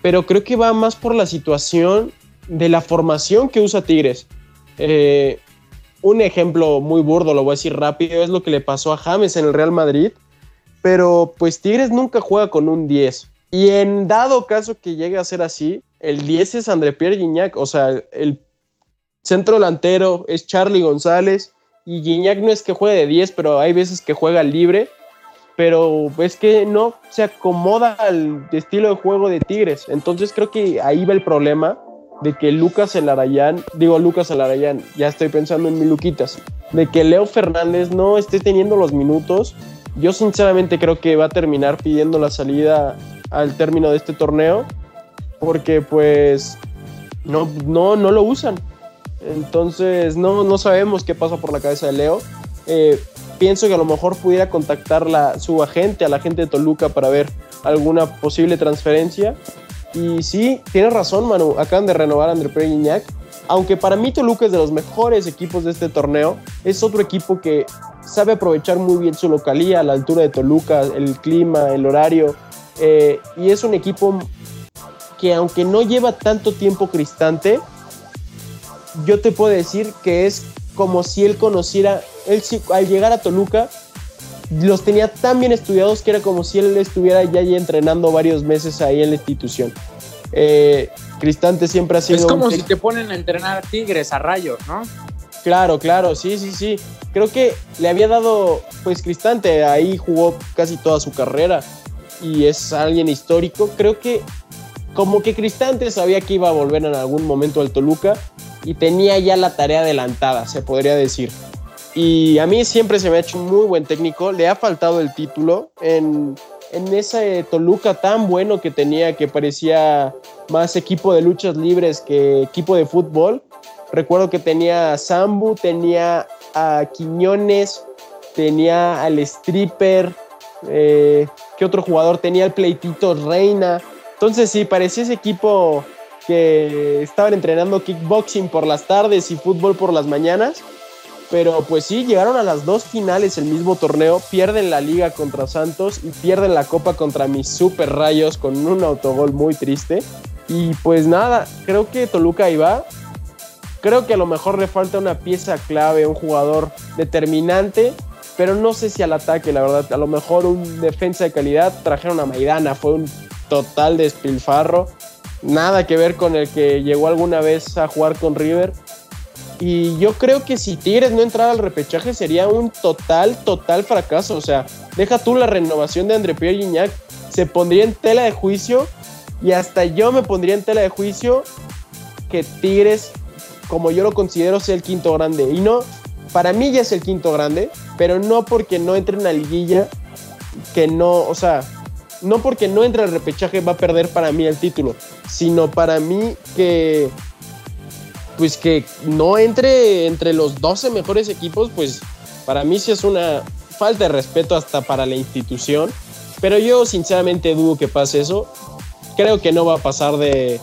pero creo que va más por la situación de la formación que usa Tigres. Eh, un ejemplo muy burdo, lo voy a decir rápido, es lo que le pasó a James en el Real Madrid, pero pues Tigres nunca juega con un 10. Y en dado caso que llegue a ser así, el 10 es André Pierre Gignac, o sea, el centro delantero es Charlie González y Gignac no es que juegue de 10, pero hay veces que juega libre, pero es que no se acomoda al estilo de juego de Tigres. Entonces creo que ahí va el problema de que Lucas Elarayán, digo Lucas Elarayán, ya estoy pensando en mi Luquitas, de que Leo Fernández no esté teniendo los minutos. Yo sinceramente creo que va a terminar pidiendo la salida al término de este torneo porque pues no, no, no lo usan. Entonces no, no sabemos qué pasa por la cabeza de Leo. Eh, pienso que a lo mejor pudiera contactar la, su agente, a la gente de Toluca para ver alguna posible transferencia. Y sí, tienes razón, Manu. Acaban de renovar a André Pierre. Aunque para mí Toluca es de los mejores equipos de este torneo, es otro equipo que sabe aprovechar muy bien su localía, la altura de Toluca, el clima, el horario. Eh, y es un equipo que aunque no lleva tanto tiempo Cristante, yo te puedo decir que es como si él conociera, él al llegar a Toluca, los tenía tan bien estudiados que era como si él estuviera ya, ya entrenando varios meses ahí en la institución. Eh, Cristante siempre ha sido... Es como un si te ponen a entrenar Tigres a rayos, ¿no? Claro, claro, sí, sí, sí. Creo que le había dado, pues Cristante ahí jugó casi toda su carrera y es alguien histórico. Creo que como que Cristante sabía que iba a volver en algún momento al Toluca y tenía ya la tarea adelantada, se podría decir. Y a mí siempre se me ha hecho un muy buen técnico. Le ha faltado el título en, en ese Toluca tan bueno que tenía, que parecía más equipo de luchas libres que equipo de fútbol. Recuerdo que tenía a Sambu, tenía a Quiñones, tenía al Stripper. Eh, ¿Qué otro jugador? Tenía al Pleitito Reina. Entonces sí, parecía ese equipo que estaban entrenando kickboxing por las tardes y fútbol por las mañanas. Pero pues sí, llegaron a las dos finales el mismo torneo, pierden la liga contra Santos y pierden la copa contra mis super rayos con un autogol muy triste. Y pues nada, creo que Toluca ahí va. Creo que a lo mejor le falta una pieza clave, un jugador determinante, pero no sé si al ataque, la verdad. A lo mejor un defensa de calidad. Trajeron a Maidana, fue un total despilfarro. Nada que ver con el que llegó alguna vez a jugar con River. Y yo creo que si Tigres no entrara al repechaje sería un total, total fracaso. O sea, deja tú la renovación de André Pierre Gignac, se pondría en tela de juicio y hasta yo me pondría en tela de juicio que Tigres, como yo lo considero, sea el quinto grande. Y no, para mí ya es el quinto grande, pero no porque no entre en la liguilla, que no, o sea, no porque no entre al repechaje va a perder para mí el título, sino para mí que pues que no entre entre los 12 mejores equipos, pues para mí sí es una falta de respeto hasta para la institución. Pero yo sinceramente dudo que pase eso. Creo que no va a pasar de...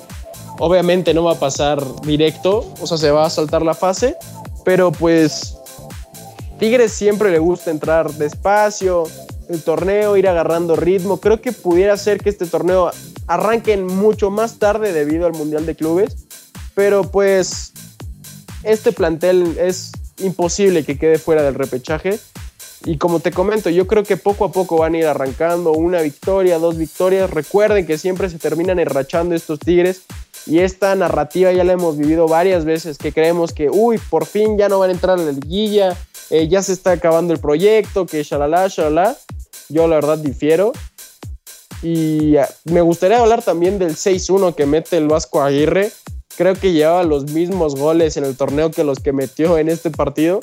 Obviamente no va a pasar directo, o sea, se va a saltar la fase. Pero pues Tigres siempre le gusta entrar despacio, el torneo, ir agarrando ritmo. Creo que pudiera ser que este torneo arranque mucho más tarde debido al Mundial de Clubes pero pues este plantel es imposible que quede fuera del repechaje. Y como te comento, yo creo que poco a poco van a ir arrancando una victoria, dos victorias. Recuerden que siempre se terminan enrachando estos Tigres. Y esta narrativa ya la hemos vivido varias veces, que creemos que, uy, por fin ya no van a entrar a la liguilla, eh, ya se está acabando el proyecto, que shalala, shalala. Yo la verdad difiero. Y ah, me gustaría hablar también del 6-1 que mete el Vasco Aguirre creo que llevaba los mismos goles en el torneo que los que metió en este partido.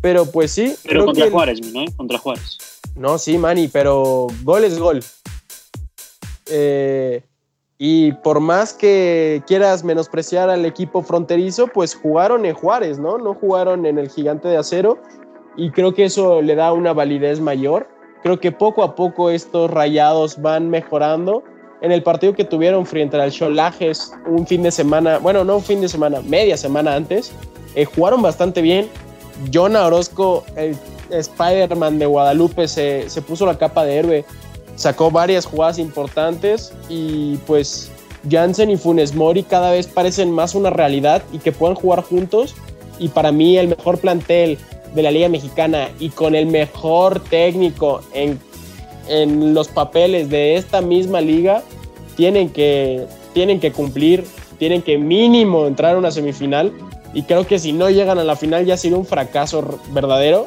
Pero pues sí. Pero contra Juárez, ¿no? Contra Juárez. No, sí, Manny, pero gol es gol. Eh, y por más que quieras menospreciar al equipo fronterizo, pues jugaron en Juárez, ¿no? No jugaron en el gigante de acero. Y creo que eso le da una validez mayor. Creo que poco a poco estos rayados van mejorando en el partido que tuvieron frente al Cholajes un fin de semana, bueno, no un fin de semana, media semana antes, eh, jugaron bastante bien. John Orozco, el Spider-Man de Guadalupe, se, se puso la capa de héroe, sacó varias jugadas importantes y pues Jansen y Funes Mori cada vez parecen más una realidad y que puedan jugar juntos. Y para mí el mejor plantel de la Liga Mexicana y con el mejor técnico en en los papeles de esta misma liga tienen que, tienen que cumplir, tienen que mínimo entrar a una semifinal y creo que si no llegan a la final ya sería un fracaso verdadero.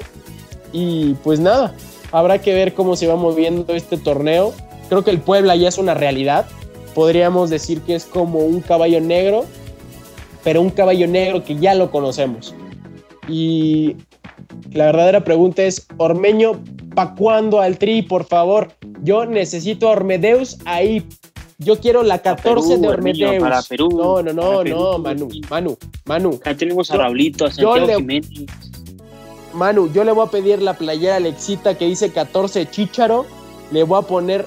Y pues nada, habrá que ver cómo se va moviendo este torneo. Creo que el Puebla ya es una realidad. Podríamos decir que es como un caballo negro, pero un caballo negro que ya lo conocemos. Y la verdadera pregunta es, Ormeño ¿Pa' cuándo al tri, por favor? Yo necesito a Ormedeus ahí. Yo quiero la 14 de Ormedeus. para Perú. No, no, no, no, Manu, Manu, Manu. Acá tenemos a Raulito, a Santiago le, Jiménez. Manu, yo le voy a pedir la playera Alexita que dice 14 Chicharo. Le voy a poner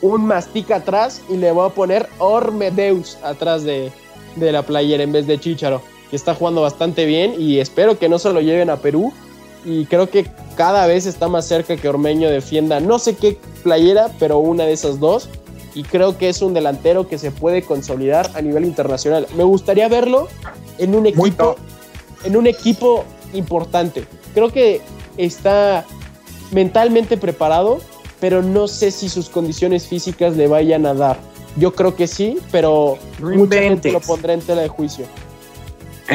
un mastica atrás y le voy a poner Ormedeus atrás de, de la playera en vez de Chicharo. Que está jugando bastante bien y espero que no se lo lleven a Perú y creo que cada vez está más cerca que Ormeño defienda no sé qué playera, pero una de esas dos. Y creo que es un delantero que se puede consolidar a nivel internacional. Me gustaría verlo en un equipo, en un equipo importante. Creo que está mentalmente preparado, pero no sé si sus condiciones físicas le vayan a dar. Yo creo que sí, pero No mucha gente lo pondrá en tela de juicio.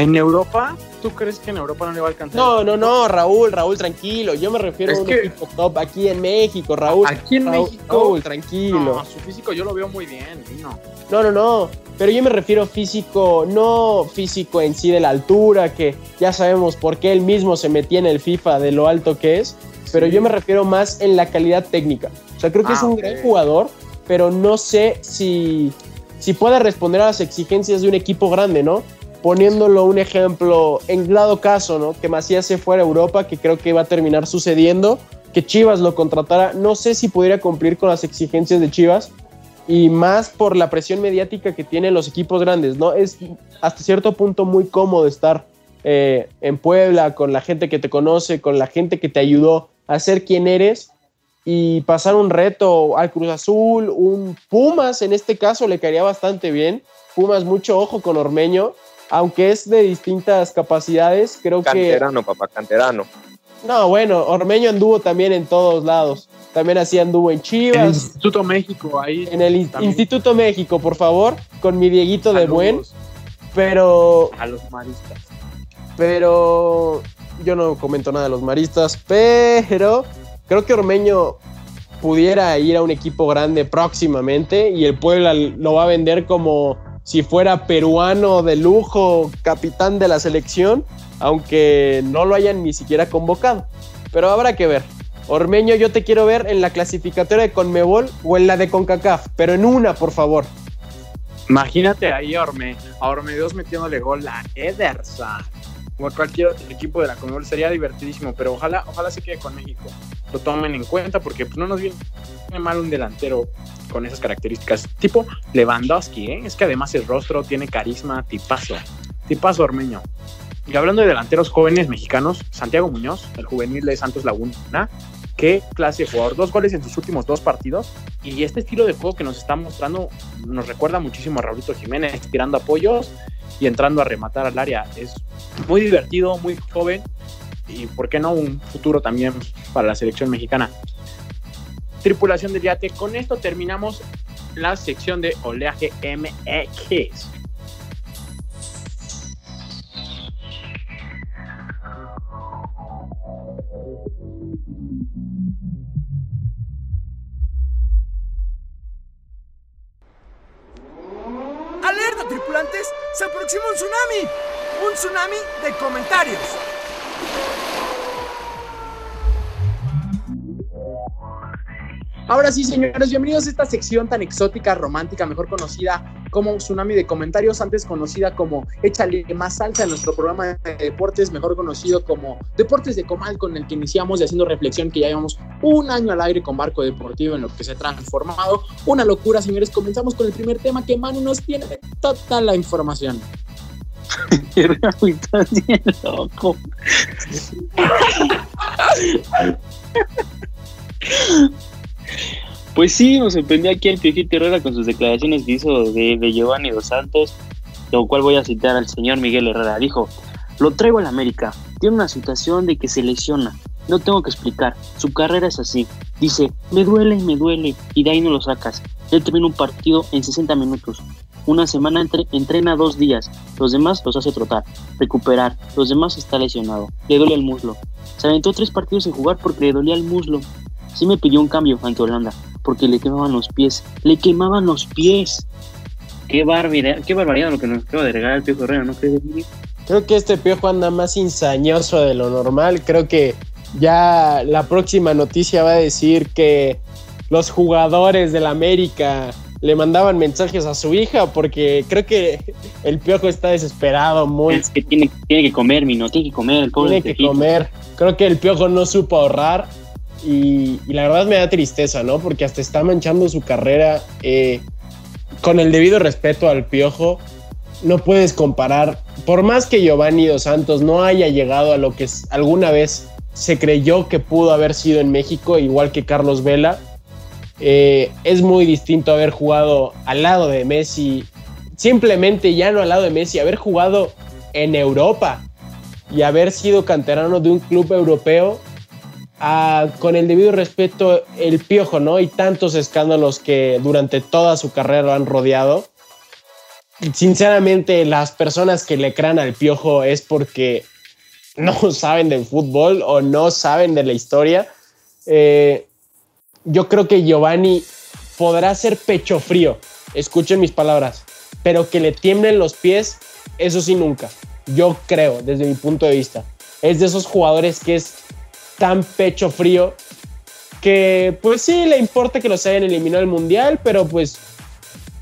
¿En Europa? ¿Tú crees que en Europa no le va a alcanzar? No, no, no, Raúl, Raúl, tranquilo. Yo me refiero Es a un que- equipo top aquí en México, Raúl. Aquí en Raúl, México. Raúl, tranquilo. No, su físico yo lo veo muy bien, no. No, no, no. Pero yo me refiero físico, no físico en sí de la altura, que ya sabemos por qué él mismo se metía en el FIFA de lo alto que es. Pero Sí. yo me refiero más en la calidad técnica. O sea, creo que Ah, es un ok. gran jugador, pero no sé si, si puede responder a las exigencias de un equipo grande, ¿no? Poniéndolo un ejemplo, en dado caso, ¿no? Que Macías se fuera a Europa, que creo que va a terminar sucediendo, que Chivas lo contratara. No sé si pudiera cumplir con las exigencias de Chivas, y más por la presión mediática que tienen los equipos grandes, ¿no? Es hasta cierto punto muy cómodo estar eh, en Puebla con la gente que te conoce, con la gente que te ayudó a ser quien eres y pasar un reto al Cruz Azul, un Pumas en este caso le caería bastante bien. Pumas mucho ojo con Ormeño, aunque es de distintas capacidades, creo que... Canterano, papá, canterano. No, bueno, Ormeño anduvo también en todos lados. También así anduvo en En el Chivas, Instituto México, ahí. en el También. Instituto México, por favor, con mi Dieguito de buen, pero A los maristas. pero yo no comento nada de los maristas, pero creo que Ormeño pudiera ir a un equipo grande próximamente y el Puebla lo va a vender como si fuera peruano de lujo, capitán de la selección, aunque no lo hayan ni siquiera convocado. Pero habrá que ver. Ormeño, yo te quiero ver en la clasificatoria de Conmebol o en la de CONCACAF, pero en una, por favor. Imagínate ahí a Orme, a Orme 2 metiéndole gol a Ederson. O a cualquier otro equipo de la Conmebol sería divertidísimo, pero ojalá, ojalá se quede con México. Lo tomen en cuenta porque pues, no nos viene mal un delantero con esas características. Tipo Lewandowski, ¿eh? Es que además el rostro tiene carisma, tipazo. Tipazo ormeño. Y hablando de delanteros jóvenes mexicanos, Santiago Muñoz, el juvenil de Santos Laguna, qué clase de jugador. Dos goles en sus últimos dos partidos. Y este estilo de juego que nos está mostrando nos recuerda muchísimo a Raulito Jiménez, tirando apoyos y entrando a rematar al área. Es muy divertido, muy joven y, ¿por qué no, un futuro también para la selección mexicana. Tripulación del yate, con esto terminamos la sección de oleaje MX. ¡Alerta, tripulantes! ¡Se aproxima un tsunami! ¡Un tsunami de comentarios! Ahora sí, señores, bienvenidos a esta sección tan exótica, romántica, mejor conocida como Tsunami de Comentarios, antes conocida como Échale más salsa en nuestro programa de deportes, mejor conocido como Deportes de Comal, con el que iniciamos y haciendo reflexión que ya llevamos un año al aire con Barco Deportivo en lo que se ha transformado. Una locura, señores. Comenzamos con el primer tema que Manu nos tiene toda la información. Estás bien loco. Pues sí, nos sorprendió aquí el Piojito Herrera con sus declaraciones que hizo de, de Giovanni Dos Santos, lo cual voy a citar al señor Miguel Herrera. Dijo, lo traigo al América, tiene una situación de que se lesiona, no tengo que explicar, su carrera es así. Dice, me duele, me duele, y de ahí no lo sacas. Él termina un partido en 60 minutos. Una semana entre- entrena dos días, los demás los hace trotar, recuperar, los demás está lesionado, le duele el muslo. Se aventó tres partidos sin jugar porque le dolía el muslo. Sí me pidió un cambio ante Holanda, porque le quemaban los pies, le quemaban los pies. Qué barbaridad, qué barbaridad lo que nos acaba de regalar el Piojo Herrera, ¿no crees? Emilio? Creo que este piojo anda más insañoso de lo normal. Creo que ya la próxima noticia va a decir que los jugadores del América le mandaban mensajes a su hija porque creo que el piojo está desesperado, muy Es que tiene, tiene que comer, Mino, tiene que comer el pobre tiene que comer. Creo que el piojo no supo ahorrar y, la verdad me da tristeza, ¿no? Porque hasta está manchando su carrera eh, con el debido respeto al piojo. No puedes comparar, por más que Giovanni Dos Santos no haya llegado a lo que alguna vez se creyó que pudo haber sido en México, igual que Carlos Vela, eh, es muy distinto haber jugado al lado de Messi, simplemente ya no al lado de Messi, haber jugado en Europa y haber sido canterano de un club europeo con el debido respeto, el piojo, ¿no? Y tantos escándalos que durante toda su carrera lo han rodeado. Sinceramente, las personas que le crean al piojo es porque no <laughs> saben del fútbol o no saben de la historia. Eh, yo creo que Giovanni podrá ser pecho frío, escuchen mis palabras, pero que le tiemblen los pies, eso sí nunca. Yo creo, desde mi punto de vista. Es de esos jugadores que es tan pecho frío que pues sí le importa que los hayan eliminado el mundial, pero pues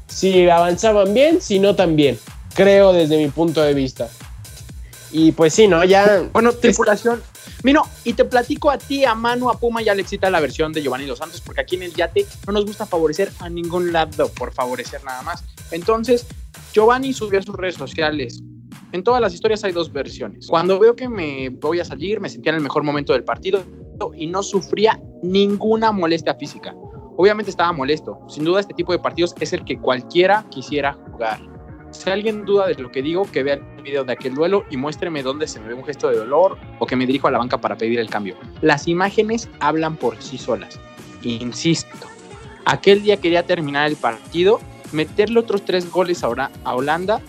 si avanzaban bien, si no también. Creo desde mi punto de vista. Y pues sí, ¿no? Ya. Bueno, tripulación. Mino, y te platico a ti, a Manu, a Puma, ya le excita la versión de Giovanni Dos Santos, porque aquí en el yate no nos gusta favorecer a ningún lado, por favorecer nada más. Entonces, Giovanni subió a sus redes sociales. En todas las historias hay dos versiones. Cuando veo que me voy a salir, me sentía en el mejor momento del partido y no sufría ninguna molestia física. Obviamente estaba molesto. Sin duda este tipo de partidos es el que cualquiera quisiera jugar. Si alguien duda de lo que digo, que vea el video de aquel duelo y muéstreme dónde se me ve un gesto de dolor o que me dirijo a la banca para pedir el cambio. Las imágenes hablan por sí solas. Insisto, aquel día quería terminar el partido, meterle otros tres goles a, a Holanda,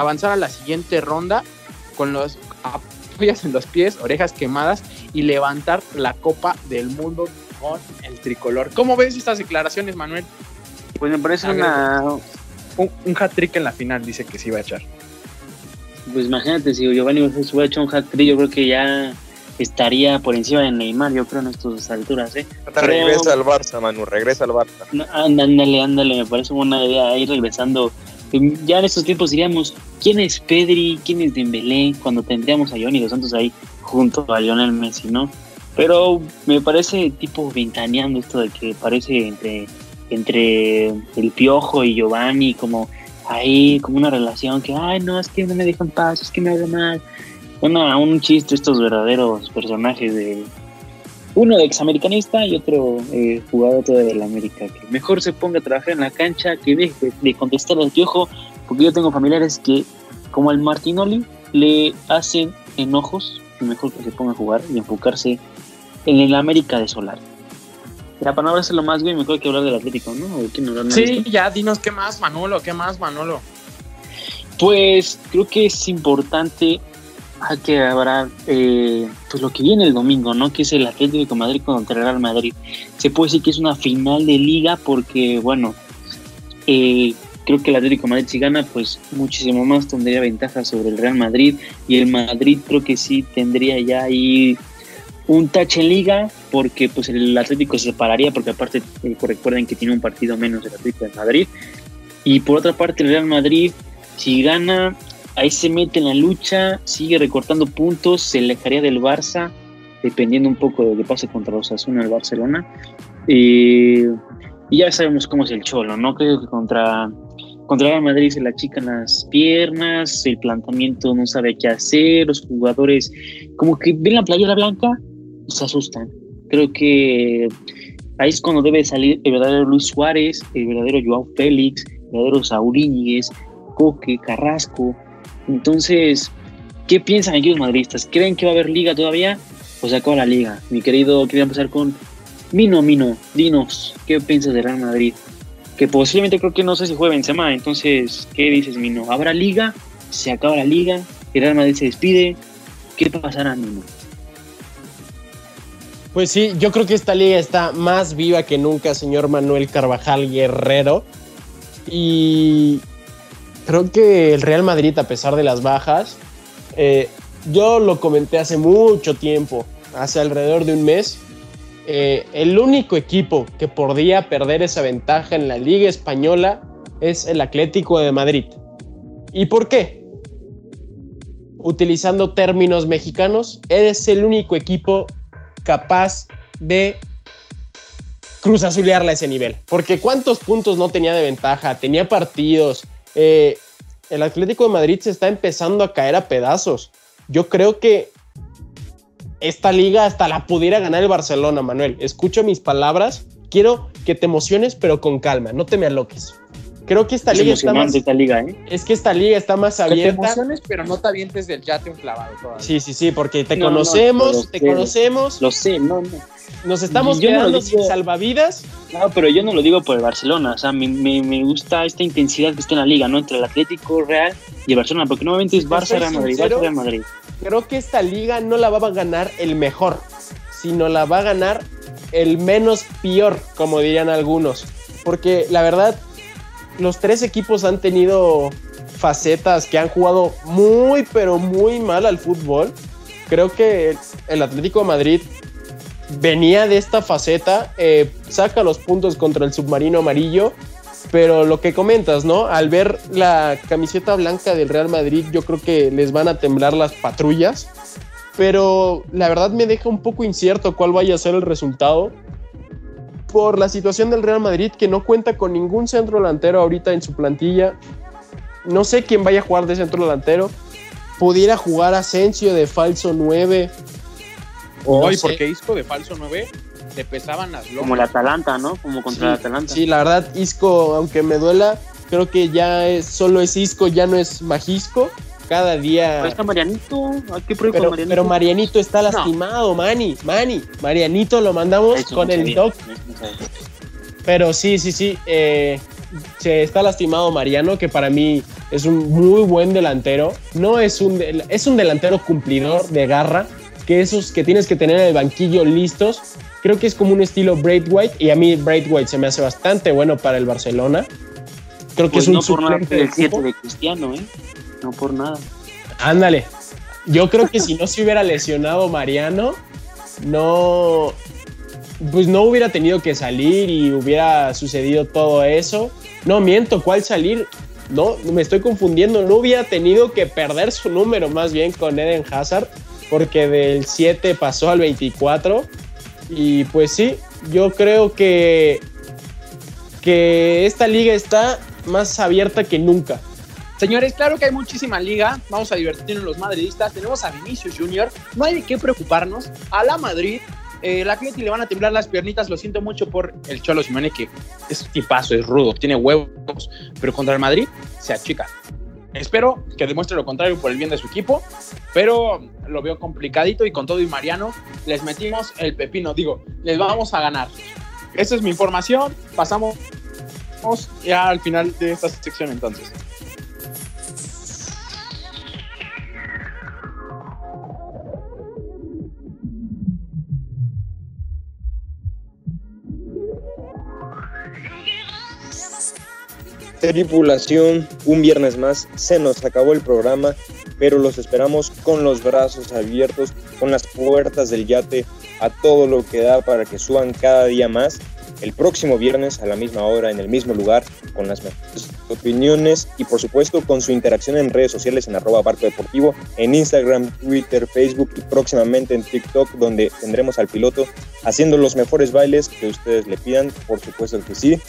avanzar a la siguiente ronda con los apoyas en los pies, orejas quemadas y levantar la Copa del Mundo con el tricolor. ¿Cómo ves estas declaraciones, Manuel? Pues me parece una, un, hat-trick en la final, dice que sí va a echar. Pues imagínate, si Giovanni se hubiera hecho un hat-trick, yo creo que ya estaría por encima de Neymar, yo creo, en estas alturas, ¿eh? regresa al Barça, Manu, regresa al Barça. ándale, ándale, me parece una idea ir regresando. Ya en estos tiempos diríamos, ¿quién es Pedri? ¿Quién es Dembélé? Cuando tendríamos a Johnny Dos Santos ahí junto a Lionel Messi, ¿no? Pero me parece tipo ventaneando esto de que parece entre entre el Piojo y Giovanni, como ahí, como una relación que, ay, no, es que no me dejan paz, es que me habla mal. Una, un chiste, estos verdaderos personajes de uno de examericanista y otro eh, jugador de la América, que mejor se ponga a trabajar en la cancha, que deje de contestar al Piojo, porque yo tengo familiares que, como al Martinoli, le hacen enojos, y mejor que se ponga a jugar y enfocarse en el América de Solar. Ya, para no lo más, bien mejor que hablar del Atlético, ¿no? sí, ya, dinos qué más, Manolo, qué más, Manolo. Pues creo que es importante a que habrá eh, pues lo que viene el domingo, ¿no? Que es el Atlético de Madrid contra el Real Madrid. Se puede decir que es una final de liga porque, bueno, eh, creo que el Atlético Madrid si gana, pues muchísimo más tendría ventaja sobre el Real Madrid. Y el Madrid creo que sí tendría ya ahí un touch en liga porque pues el Atlético se separaría porque aparte eh, recuerden que tiene un partido menos el Atlético de Madrid. Y por otra parte el Real Madrid si gana ahí se mete en la lucha sigue recortando puntos se alejaría del Barça dependiendo un poco de lo que pase contra los Asuna el Barcelona y ya sabemos cómo es el Cholo no creo que contra contra el Madrid se le achican las piernas, el planteamiento no sabe qué hacer, los jugadores como que ven la playera blanca se asustan. Creo que ahí es cuando debe salir el verdadero Luis Suárez, el verdadero Joao Félix, el verdadero Saúl Íñiguez, Coque, Carrasco. Entonces, ¿qué piensan aquí los madridistas? ¿Creen que va a haber liga todavía? O se acaba la liga. Mi querido, quería empezar con Mino, Mino, dinos, ¿qué piensas de Real Madrid? Que posiblemente creo que no sé si juega Benzema, entonces, ¿qué dices, Mino? ¿Habrá liga? ¿Se acaba la liga? ¿El Real Madrid se despide? ¿Qué pasará, Mino? Pues sí, yo creo que esta liga está más viva que nunca, señor Manuel Carvajal Guerrero. Y creo que el Real Madrid, a pesar de las bajas, eh, yo lo comenté hace mucho tiempo, hace alrededor de un mes, eh, el único equipo que podría perder esa ventaja en la Liga Española es el Atlético de Madrid. ¿Y por qué? Utilizando términos mexicanos, es el único equipo capaz de cruz azulearla a ese nivel. Porque cuántos puntos no tenía de ventaja, tenía partidos. Eh, el Atlético de Madrid se está empezando a caer a pedazos. Yo creo que esta liga hasta la pudiera ganar el Barcelona, Manuel. Escucho mis palabras. Quiero que te emociones, pero con calma. No te me aloques. Creo que esta Es liga está más, emocionante esta liga, ¿eh? es que esta liga está más Que te abierta. emociones, pero no te avientes del yate un clavado todavía. Sí, sí, sí, porque te No, no, conocemos, te conocemos, Lo sé, no, no. nos estamos Yo quedando sin salvavidas. No, pero yo no lo digo por el Barcelona. O sea, me, me, me gusta esta intensidad que está en la liga, ¿no? Entre el Atlético Real y el Barcelona, porque normalmente es te Barça, Real Madrid, sincero, Barça, Real Madrid. Creo que esta liga no la va a ganar el mejor, sino la va a ganar el menos peor, como dirían algunos. Porque la verdad, los tres equipos han tenido facetas que han jugado muy, pero muy mal al fútbol. Creo que el Atlético de Madrid venía de esta faceta, eh, saca los puntos contra el submarino amarillo, pero lo que comentas, ¿no? Al ver la camiseta blanca del Real Madrid, yo creo que les van a temblar las patrullas, pero la verdad me deja un poco incierto cuál vaya a ser el resultado por la situación del Real Madrid que no cuenta con ningún centro delantero ahorita en su plantilla. No sé quién vaya a jugar de centro delantero. Pudiera jugar Asensio de falso 9. Hoy, No sé. porque Isco de falso 9 le pesaban las lomas. Como el Atalanta, ¿no? Como contra el Atalanta. Sí, la verdad, Isco, aunque me duela, creo que ya es, solo es Isco, ya no es Majisco. Cada día. Pero está Marianito. Probar Pero, con Marianito. pero Marianito está lastimado, Mani, Mani. Marianito lo mandamos Eso con no el doc. Pero sí, sí, sí. eh, se está lastimado Mariano, que para mí es un muy buen delantero. No es un, es un delantero cumplidor de garra, que esos que tienes que tener en el banquillo listos. Creo que es como un estilo Braithwaite, y a mí Braithwaite se me hace bastante bueno para el Barcelona. Creo que Pues es un no por nada el del 7 equipo. de Cristiano, ¿eh? No por nada. Ándale. Yo creo que si no se hubiera lesionado Mariano, no. Pues no hubiera tenido que salir y hubiera sucedido todo eso. No, miento, ¿cuál salir? No, me estoy confundiendo. No hubiera tenido que perder su número más bien con Eden Hazard, porque del 7 pasó al 24. Y pues sí, yo creo que, que esta liga está más abierta que nunca. Señores, claro que hay muchísima liga. Vamos a divertirnos los madridistas. Tenemos a Vinicius Junior. No hay de qué preocuparnos. A la Madrid. Eh, el Atleti le van a temblar las piernitas. Lo siento mucho por el Cholo Simeone, que es tipazo, es rudo, tiene huevos. Pero contra el Madrid se achica. Espero que demuestre lo contrario por el bien de su equipo. Pero lo veo complicadito. Y con todo y Mariano, les metimos el pepino. Digo, les vamos a ganar. Esa es mi información. Pasamos ya al final de esta sección entonces. Tripulación, un viernes más, se nos acabó el programa, pero los esperamos con los brazos abiertos, con las puertas del yate, a todo lo que da para que suban cada día más. El próximo viernes a la misma hora, en el mismo lugar, con las mejores opiniones y por supuesto con su interacción en redes sociales en arroba barco deportivo, en Instagram, Twitter, Facebook y próximamente en TikTok, donde tendremos al piloto haciendo los mejores bailes que ustedes le pidan, por supuesto que sí.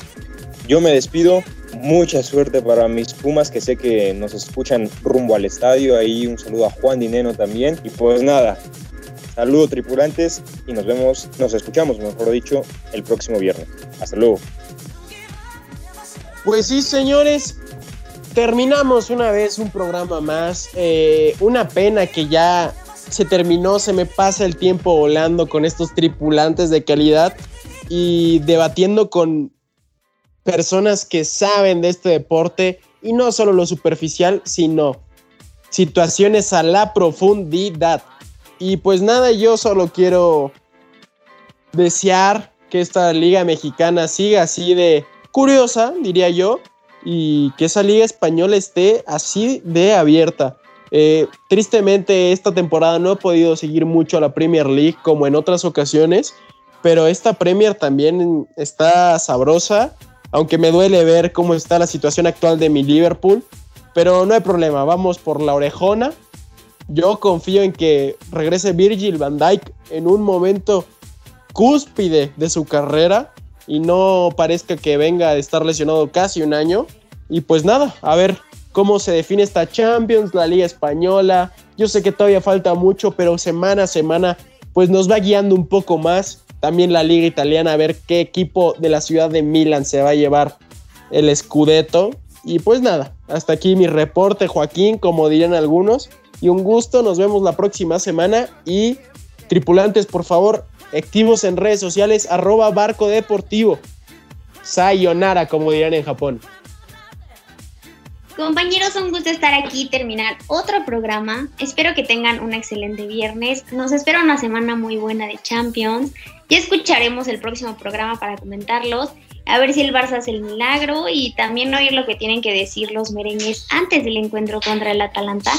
Yo me despido, mucha suerte para mis Pumas que sé que nos escuchan rumbo al estadio, ahí un saludo a Juan Dineno también y pues nada, saludo tripulantes y nos vemos, nos escuchamos mejor dicho el próximo viernes. Hasta luego. Pues sí, señores, terminamos una vez un programa más. Eh, una pena que ya se terminó, se me pasa el tiempo volando con estos tripulantes de calidad y debatiendo con personas que saben de este deporte y no solo lo superficial, sino situaciones a la profundidad. Y pues nada, yo solo quiero desear que esta liga mexicana siga así de curiosa, diría yo, y que esa liga española esté así de abierta. Eh, tristemente esta temporada no he podido seguir mucho a la Premier League como en otras ocasiones, pero esta Premier también está sabrosa, aunque me duele ver cómo está la situación actual de mi Liverpool, pero no hay problema, vamos por la orejona. Yo confío en que regrese Virgil van Dijk en un momento cúspide de su carrera y no parezca que venga a estar lesionado casi un año. Y pues nada, a ver cómo se define esta Champions, la Liga Española. Yo sé que todavía falta mucho, pero semana a semana pues nos va guiando un poco más. También la Liga Italiana, a ver qué equipo de la ciudad de Milán se va a llevar el Scudetto. Y pues nada, hasta aquí mi reporte, Joaquín, como dirían algunos. Y un gusto, nos vemos la próxima semana. Y tripulantes, por favor, activos en redes sociales, arroba barco deportivo. Sayonara, como dirían en Japón. Compañeros, un gusto estar aquí y terminar otro programa. Espero que tengan un excelente viernes. Nos espera una semana muy buena de Champions. Ya escucharemos el próximo programa para comentarlos. A ver si el Barça hace el milagro y también oír lo que tienen que decir los merengues antes del encuentro contra el Atalanta.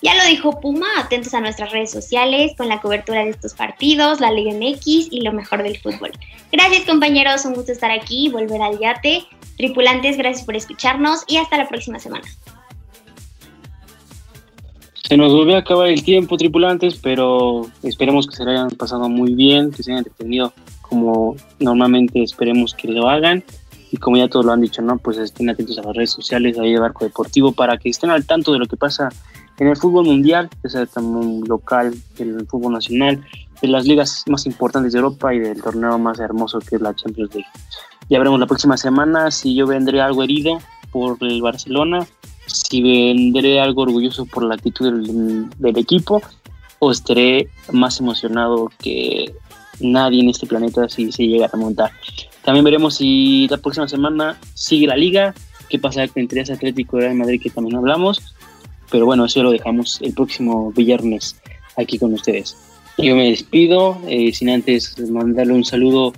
Ya lo dijo Puma, atentos a nuestras redes sociales con la cobertura de estos partidos, la Liga MX y lo mejor del fútbol. Gracias compañeros, un gusto estar aquí y volver al yate. Tripulantes, gracias por escucharnos y hasta la próxima semana. Se nos volvió a acabar el tiempo, tripulantes, pero esperemos que se lo hayan pasado muy bien, que se hayan entretenido como normalmente esperemos que lo hagan. Y como ya todos lo han dicho, ¿no? Pues estén atentos a las redes sociales ahí de Barco Deportivo para que estén al tanto de lo que pasa en el fútbol mundial, ya sea también local, el fútbol nacional, de las ligas más importantes de Europa y del torneo más hermoso que es la Champions League. Ya veremos la próxima semana si yo vendré algo herido por el Barcelona, si vendré algo orgulloso por la actitud del, del equipo o estaré más emocionado que nadie en este planeta si se llega a remontar. También veremos si la próxima semana sigue la liga, qué pasa entre ese Atlético de Madrid que también hablamos, pero bueno, eso lo dejamos el próximo viernes aquí con ustedes. Yo me despido, eh, sin antes mandarle un saludo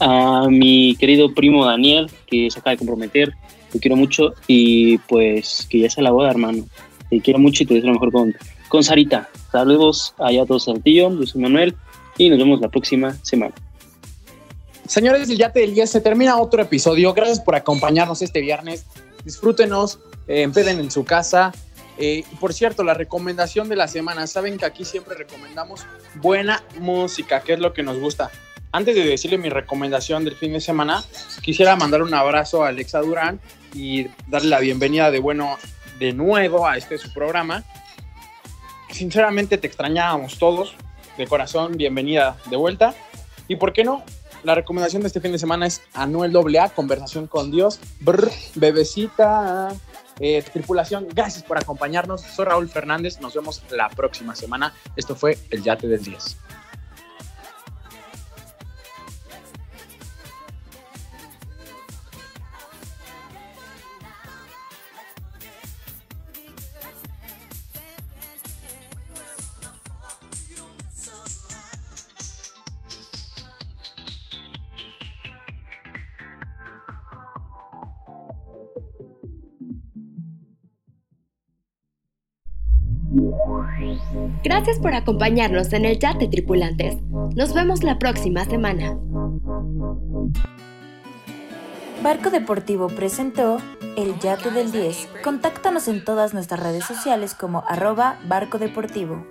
a mi querido primo Daniel, que se acaba de comprometer. Te quiero mucho y pues que ya sea la boda, hermano. Te quiero mucho y te deseo lo mejor con, con Sarita. Saludos allá a todos Saltillo, yo soy Manuel y nos vemos la próxima semana. Señores del Yate del Día, se termina otro episodio. Gracias por acompañarnos este viernes. Disfrútenos, eh, empeden en su casa. Eh, por cierto, la recomendación de la semana. Saben que aquí siempre recomendamos buena música, que es lo que nos gusta. Antes de decirle mi recomendación del fin de semana, quisiera mandar un abrazo a Alexa Durán y darle la bienvenida de bueno de nuevo a este su programa. Sinceramente te extrañábamos todos, de corazón, bienvenida de vuelta. Y por qué no, la recomendación de este fin de semana es Anuel AA, Conversación con Dios, Brr, Bebecita, eh, tripulación, gracias por acompañarnos. Soy Raúl Fernández, nos vemos la próxima semana. Esto fue el Yate del 10. Gracias por acompañarnos en el Yate Tripulantes. Nos vemos la próxima semana. Barco Deportivo presentó El Yate del 10. Contáctanos en todas nuestras redes sociales como arroba Barco Deportivo.